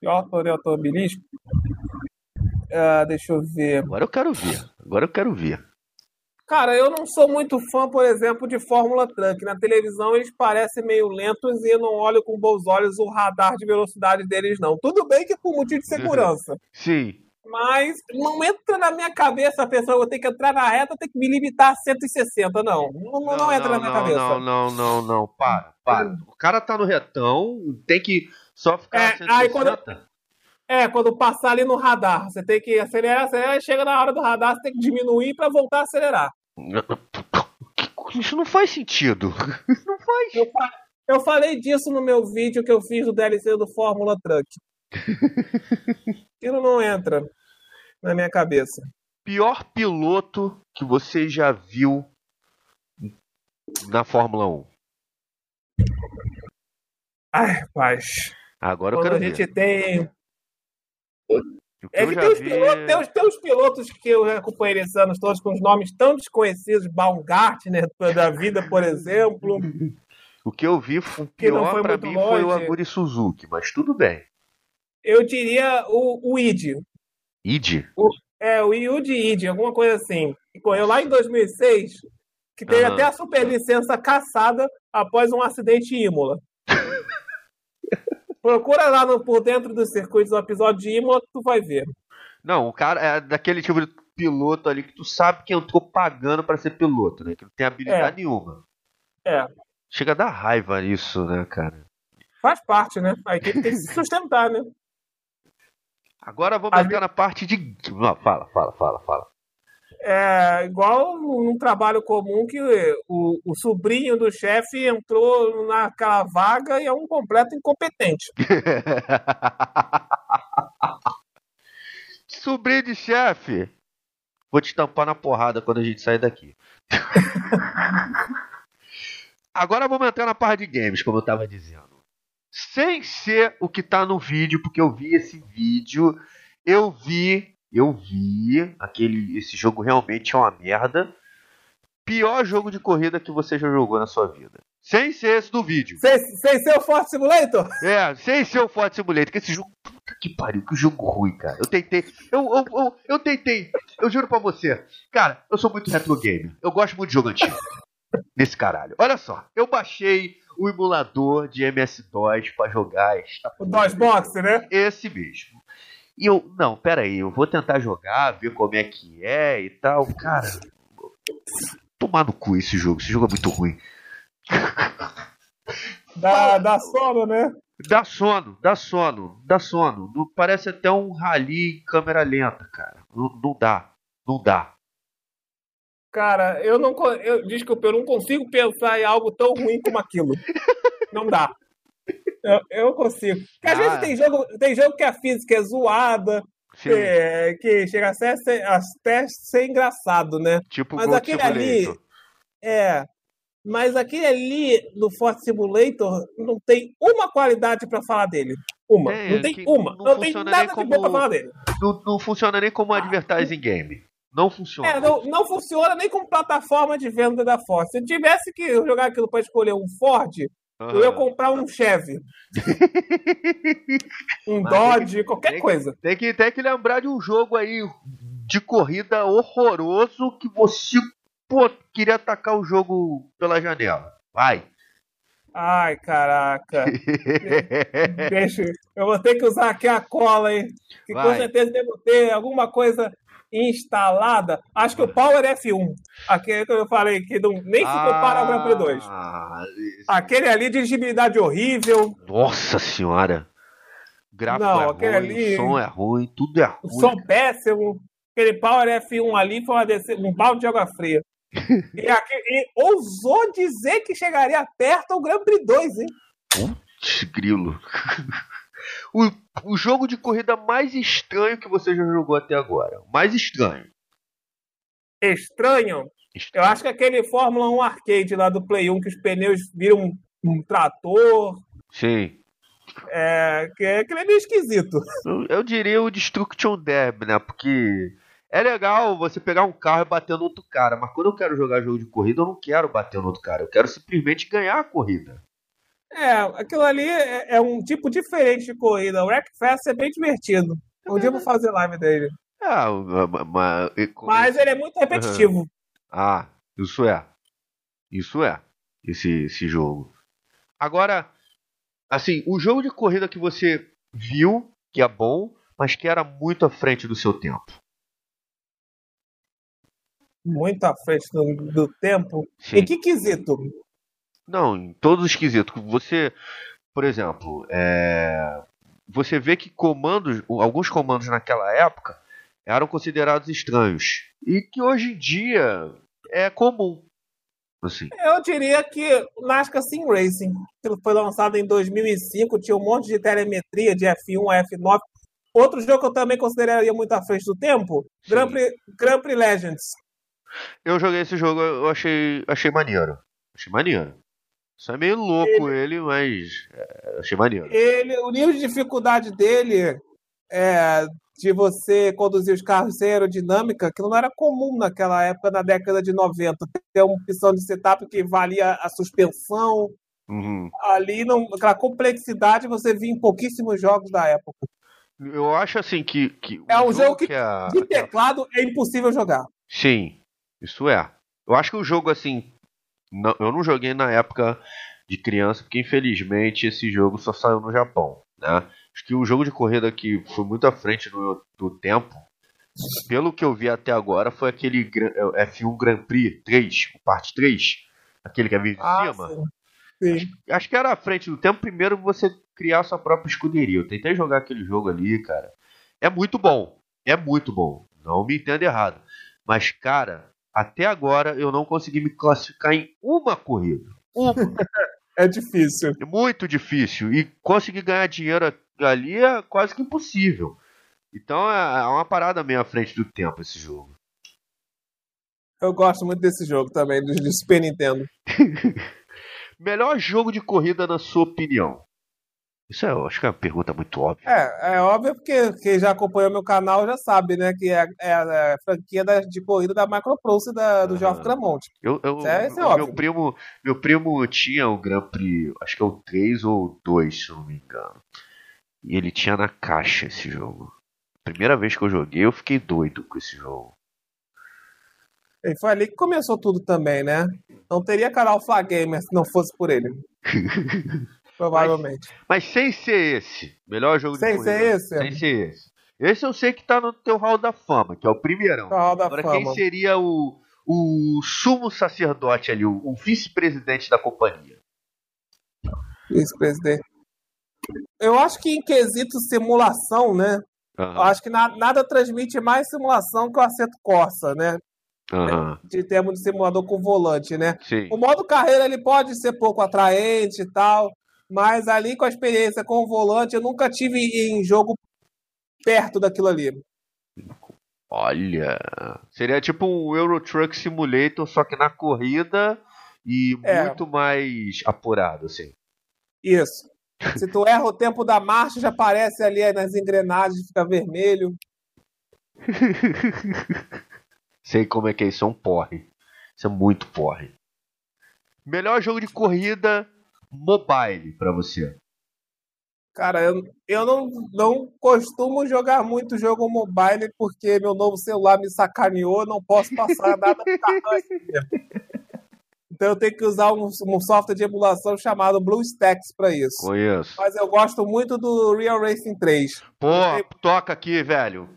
Pior torneio automobilístico? Uh, deixa eu ver. Agora eu quero ver. Agora eu quero ver. Cara, eu não sou muito fã, por exemplo, de Fórmula Truck. Na televisão eles parecem meio lentos e eu não olho com bons olhos o radar de velocidade deles, não. Tudo bem que por motivo de <laughs> segurança. Sim. Mas não entra na minha cabeça a pessoa, eu tenho que entrar na reta, tem que me limitar a 160, não. Não, não, não entra não, na minha cabeça. Não, não, não, não, para, para. O cara tá no retão, tem que só ficar é, a 160. Aí quando, é, quando passar ali no radar, você tem que acelerar, acelerar, chega na hora do radar, você tem que diminuir para voltar a acelerar. <laughs> Isso não faz sentido. <laughs> Não faz. Eu, eu falei disso no meu vídeo que eu fiz do DLC do Fórmula Truck. <laughs> Aquilo não entra na minha cabeça. Pior piloto que você já viu na Fórmula 1? Ai, paz. Agora Quando eu quero a gente tem. É que tem os, vi... pilotos, tem, os, tem os, pilotos, que eu acompanhei esses anos todos com os nomes tão desconhecidos, Baumgartner da vida, por exemplo. O que eu vi, o pior para mim longe. foi o Aguri Suzuki, mas tudo bem. Eu diria o, o ID. ID? O, é, o Yuji Id, alguma coisa assim. Que correu lá em 2006. que teve uhum. até a superlicença caçada após um acidente em Imola. <laughs> Procura lá no, por dentro dos circuitos do episódio de Imola que tu vai ver. Não, o cara é daquele tipo de piloto ali que tu sabe que entrou pagando para ser piloto, né? Que não tem habilidade é. nenhuma. É. Chega a dar raiva isso, né, cara? Faz parte, né? A equipe tem que se sustentar, né? Agora vamos entrar na parte de. Fala, fala, fala, fala. É igual num trabalho comum que o, o sobrinho do chefe entrou naquela vaga e é um completo incompetente. <laughs> sobrinho de chefe. Vou te tampar na porrada quando a gente sair daqui. <laughs> Agora vamos entrar na parte de games, como eu estava dizendo. Sem ser o que está no vídeo, porque eu vi esse vídeo, eu vi, eu vi aquele, esse jogo realmente é uma merda. Pior jogo de corrida que você já jogou na sua vida. Sem ser esse do vídeo. Sem, sem ser o Forte Simulator? É, sem ser o Forte Simulator. Que esse jogo. Puta que pariu, que jogo ruim, cara. Eu tentei. Eu, eu, eu, eu tentei. Eu juro pra você. Cara, eu sou muito retro game. Eu gosto muito de jogo antigo. <laughs> Nesse caralho. Olha só, eu baixei o emulador de MS-DOS pra jogar esta. O DOS-Box, né? Esse mesmo. E eu, não, pera aí, eu vou tentar jogar, ver como é que é e tal. Cara, tomar no cu esse jogo. Esse jogo é muito ruim. Dá, dá sono, né? Dá sono, dá sono, dá sono. Parece até um rally em câmera lenta, cara. Não, não dá, não dá. Cara, eu não. Eu, desculpa, eu não consigo pensar em algo tão ruim como aquilo. Não dá. Eu, eu consigo. Porque às ah. vezes tem jogo, tem jogo que a física é zoada, que, que, chega a ser, até ser engraçado, né? Tipo Mas aquele ali. É. Mas aquele ali no Forte Simulator não tem uma qualidade para falar dele. Uma. É, não tem uma. Não, não tem nada de bom pra falar dele. Não, não funciona nem como advertising game. Não funciona. É, não, não, funciona nem como plataforma de venda da Ford. Se eu tivesse que jogar aquilo para escolher um Ford, eu ia comprar um Chevy. <laughs> um Dodge, que, qualquer tem coisa. Que, tem, que, tem que lembrar de um jogo aí de corrida horroroso que você pô, queria atacar o jogo pela janela. Vai. Ai, caraca. <laughs> Deixa. Eu vou ter que usar aqui a cola, hein? Que Vai. com certeza devo ter alguma coisa instalada. Acho que o Power F1, aquele que eu falei que não, nem se compara ao Grand Prix 2. Ah, aquele ali, dirigibilidade horrível. Nossa senhora. Gráfico não, é aquele ruim, ali, som é ruim, tudo é ruim. O som péssimo. Aquele Power F1 ali foi um balde de água fria. <laughs> e, aqui, e ousou dizer que chegaria perto ao Grand Prix 2, hein? Putz, grilo. <laughs> o, o jogo de corrida mais estranho que você já jogou até agora. Mais estranho. Estranho? estranho. Eu acho que aquele Fórmula 1 Arcade lá do Play 1, que os pneus viram um, um trator. Sim. É, que é, aquele é meio esquisito. Eu, eu, diria o Destruction Derby, né? Porque é legal você pegar um carro e bater no outro cara, mas quando eu quero jogar jogo de corrida, eu não quero bater no outro cara, eu quero simplesmente ganhar a corrida. É, aquilo ali é, é, um tipo diferente de corrida. O Wreckfest é bem divertido. Um dia eu vou fazer live dele. Ah, mas, mas ele é muito repetitivo. Uhum. Ah, isso é. Isso é. Esse, esse jogo. Agora, assim, o jogo de corrida que você viu, que é bom, mas que era muito à frente do seu tempo. Muito à frente do, do tempo? Sim. Em que quesito? Não, em todos os quesitos. Você, por exemplo, é... você vê que comandos, alguns comandos naquela época eram considerados estranhos e que hoje em dia é comum. Assim. Eu diria que NASCAR Sim Racing, que foi lançado em 2005, tinha um monte de telemetria de F1 a F9. Outro jogo que eu também consideraria muito à frente do tempo, Grand Prix, Grand Prix Legends. Eu joguei esse jogo, eu achei, achei maneiro. Achei maneiro. Isso é meio louco ele, ele mas é, achei maneiro. Ele, o nível de dificuldade dele é, de você conduzir os carros sem aerodinâmica, que não era comum naquela época, na década de 90. Ter uma opção de setup que valia a suspensão. Uhum. Ali, não, aquela complexidade você via em pouquíssimos jogos da época. Eu acho assim que. que é um jogo, jogo que, que a... de teclado é impossível jogar. Sim, isso é. Eu acho que o jogo, assim. Não, eu não joguei na época de criança, porque infelizmente esse jogo só saiu no Japão, né? Acho que o jogo de corrida que foi muito à frente do, do tempo, pelo que eu vi até agora, foi aquele é, F1 Grand Prix 3, parte 3, aquele que é vindo de ah, cima. Sim. Acho, acho, que era à frente do tempo. Primeiro você criar sua própria escuderia. Eu tentei jogar aquele jogo ali, cara. É muito bom. É muito bom. Não me entenda errado. Mas, cara, até agora eu não consegui me classificar em uma corrida. Uma. <laughs> é difícil. É muito difícil. E conseguir ganhar dinheiro ali é quase que impossível. Então é, é uma parada meio à frente do tempo esse jogo. Eu gosto muito desse jogo também, do, do Super Nintendo. <laughs> Melhor jogo de corrida, na sua opinião? Isso é, eu acho que é uma pergunta muito óbvia. É, é óbvio porque quem já acompanhou meu canal já sabe, né? Que é, é a franquia da, de corrida da Microprose da, do ah, Geoff Cramonte. Eu, eu, isso é, isso é meu, primo, meu primo tinha o Grand Prix, acho que é o 3 ou o 2, se não me engano. E ele tinha na caixa esse jogo. Primeira vez que eu joguei, eu fiquei doido com esse jogo. E foi ali que começou tudo também, né? Não teria canal Fla Gamer se não fosse por ele. <laughs> Provavelmente. Mas, mas, sem ser esse. Melhor jogo sem de Sem ser esse? Sem ser esse. Esse eu sei que tá no teu hall da fama, que é o primeirão. Hall da Agora, fama. quem seria o, o sumo sacerdote ali, o, o vice-presidente da companhia? Vice-presidente. Eu acho que em quesito simulação, né? Uhum. Eu acho que na, nada transmite mais simulação que o Assetto Corsa, né? Uhum. De termos de simulador com volante, né? Sim. O modo carreira ele pode ser pouco atraente e tal, mas ali com a experiência com o volante eu nunca tive em jogo perto daquilo ali. Olha, seria tipo um Euro Truck Simulator, só que na corrida e é. muito mais apurado, assim. Isso. Se tu erra o tempo da marcha, já aparece ali nas engrenagens, fica vermelho. <laughs> Sei como é que é isso, é um porre. Isso é muito porre. Melhor jogo de corrida mobile para você? Cara, eu, eu não, não costumo jogar muito jogo mobile porque meu novo celular me sacaneou, não posso passar nada pro cartão Então eu tenho que usar um, um, software de emulação chamado BlueStacks para isso. Conheço. Mas eu gosto muito do Real Racing 3. Pô, toca aqui, velho.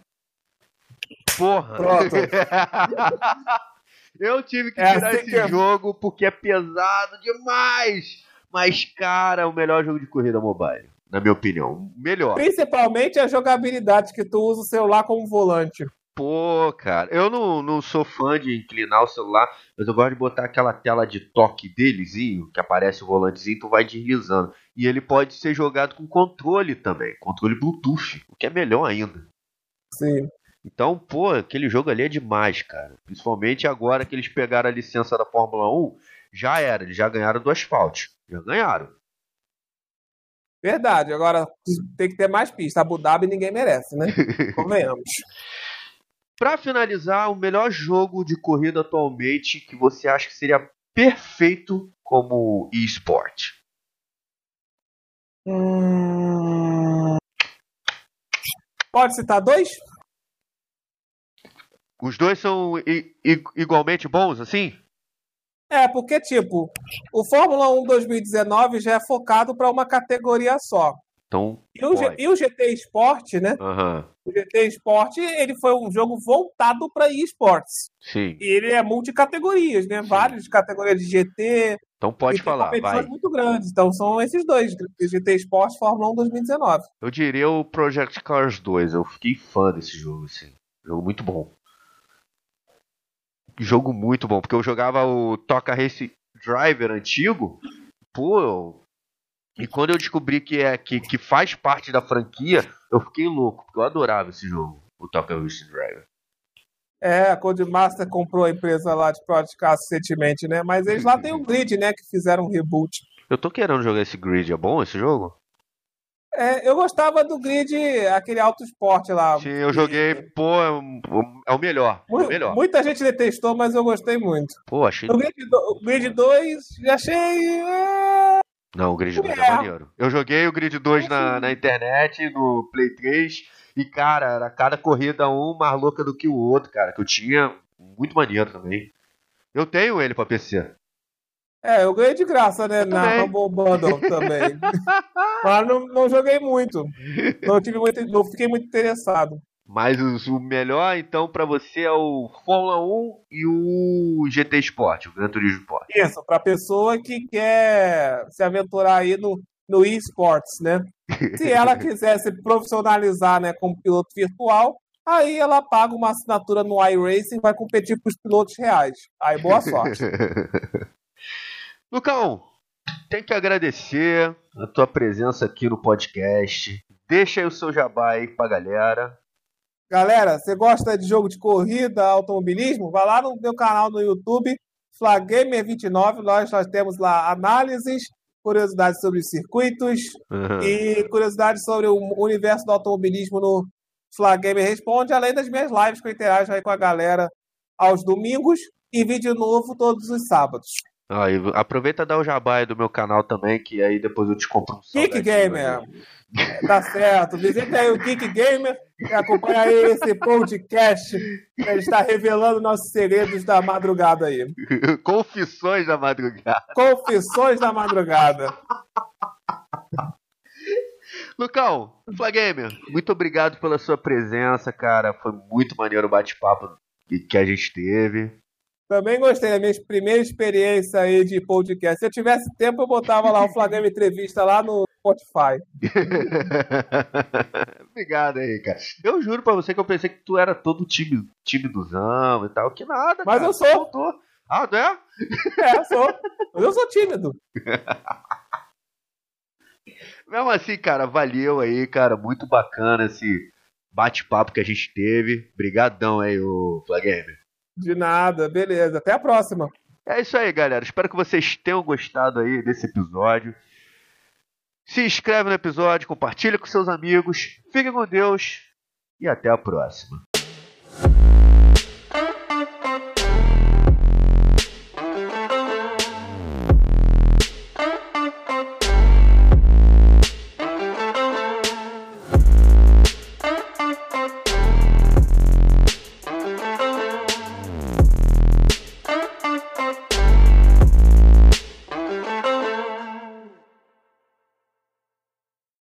Porra. Pronto. <laughs> eu tive que é tirar assim esse que... jogo porque é pesado demais. Mas, cara, o melhor jogo de corrida mobile, na minha opinião. Melhor. Principalmente a jogabilidade que tu usa o celular como volante. Pô, cara, eu não, não sou fã de inclinar o celular, mas eu gosto de botar aquela tela de toque delezinho, que aparece o volantezinho, tu vai deslizando. E ele pode ser jogado com controle também, controle Bluetooth, o que é melhor ainda. Sim. Então, pô, aquele jogo ali é demais, cara. Principalmente agora que eles pegaram a licença da Fórmula 1, já era, eles já ganharam do asfalto. Já ganharam. Verdade, agora tem que ter mais pista. Abu Dhabi ninguém merece, né? <laughs> Convenhamos. Para finalizar, o melhor jogo de corrida atualmente que você acha que seria perfeito como eSport? Hum... Pode citar dois? Os dois são igualmente bons, assim? É, porque, tipo, o Fórmula 1 2019 já é focado para uma categoria só. Então, e, o, e o GT Sport, né? Uhum. O GT Sport, ele foi um jogo voltado para esportes. Sim. E ele é multicategorias, né? Sim. Várias categorias de GT. Então pode falar, vai. muito grandes. Então são esses dois, GT Sport Fórmula 1 2019. Eu diria o Project Cars 2. Eu fiquei fã desse jogo, assim. Jogo muito bom jogo muito bom, porque eu jogava o Toca Race Driver antigo, pô, e quando eu descobri que é que, que faz parte da franquia, eu fiquei louco, porque eu adorava esse jogo, o Toca Race Driver. É, a Codemaster comprou a empresa lá de Project recentemente, né? Mas eles lá têm o Grid, né? Que fizeram um reboot. Eu tô querendo jogar esse Grid, é bom esse jogo? É, eu gostava do grid, aquele Auto Esporte lá. Sim, eu joguei, pô, é, é o melhor. É o melhor. Muita gente detestou, mas eu gostei muito. Pô, achei. O Grid, o grid 2, achei. É... Não, o Grid 2 é. é maneiro. Eu joguei o Grid 2 na, na internet, no Play 3, e, cara, era cada corrida um mais louca do que o outro, cara, que eu tinha muito maneiro também. Eu tenho ele pra PC. É, eu ganhei de graça, né? Na Bundle também. <laughs> Mas não, não joguei muito. Não, tive muito. Não fiquei muito interessado. Mas o melhor, então, para você é o Fórmula 1 e o GT Sport, o Gran Turismo Sport. Isso, para pessoa que quer se aventurar aí no, no eSports, né? Se ela <laughs> quiser se profissionalizar né, como piloto virtual, aí ela paga uma assinatura no iRacing e vai competir com os pilotos reais. Aí, boa sorte. <laughs> Lucão, tem que agradecer a tua presença aqui no podcast. Deixa aí o seu jabá aí pra galera. Galera, você gosta de jogo de corrida, automobilismo? Vá lá no meu canal no YouTube, Flagamer29. Nós, nós temos lá análises, curiosidades sobre circuitos uhum. e curiosidades sobre o universo do automobilismo no Flagamer Responde, além das minhas lives que eu interajo aí com a galera aos domingos e vídeo novo todos os sábados. Ah, aproveita e dá o jabá do meu canal também, que aí depois eu te compro um Kick Gamer. Tá certo. Visita aí o Kick Gamer e acompanha aí esse podcast. Ele está revelando nossos segredos da madrugada aí. <laughs> Confissões da madrugada. Confissões da madrugada. Lucão, Flagamer, muito obrigado pela sua presença, cara. Foi muito maneiro o bate-papo que a gente teve. Também gostei da minha primeira experiência aí de podcast. Se eu tivesse tempo, eu botava lá o Flamengo <laughs> Entrevista lá no Spotify. <laughs> Obrigado aí, cara. Eu juro pra você que eu pensei que tu era todo tímido, timidozão e tal. Que nada, Mas cara. eu sou. Faltou. Ah, não é? É, eu sou. Mas eu sou tímido. <laughs> Mesmo assim, cara, valeu aí, cara. Muito bacana esse bate-papo que a gente teve. Obrigadão aí, o Flagamer. De nada, beleza. Até a próxima. É isso aí, galera. Espero que vocês tenham gostado aí desse episódio. Se inscreve no episódio, compartilha com seus amigos. Fique com Deus e até a próxima.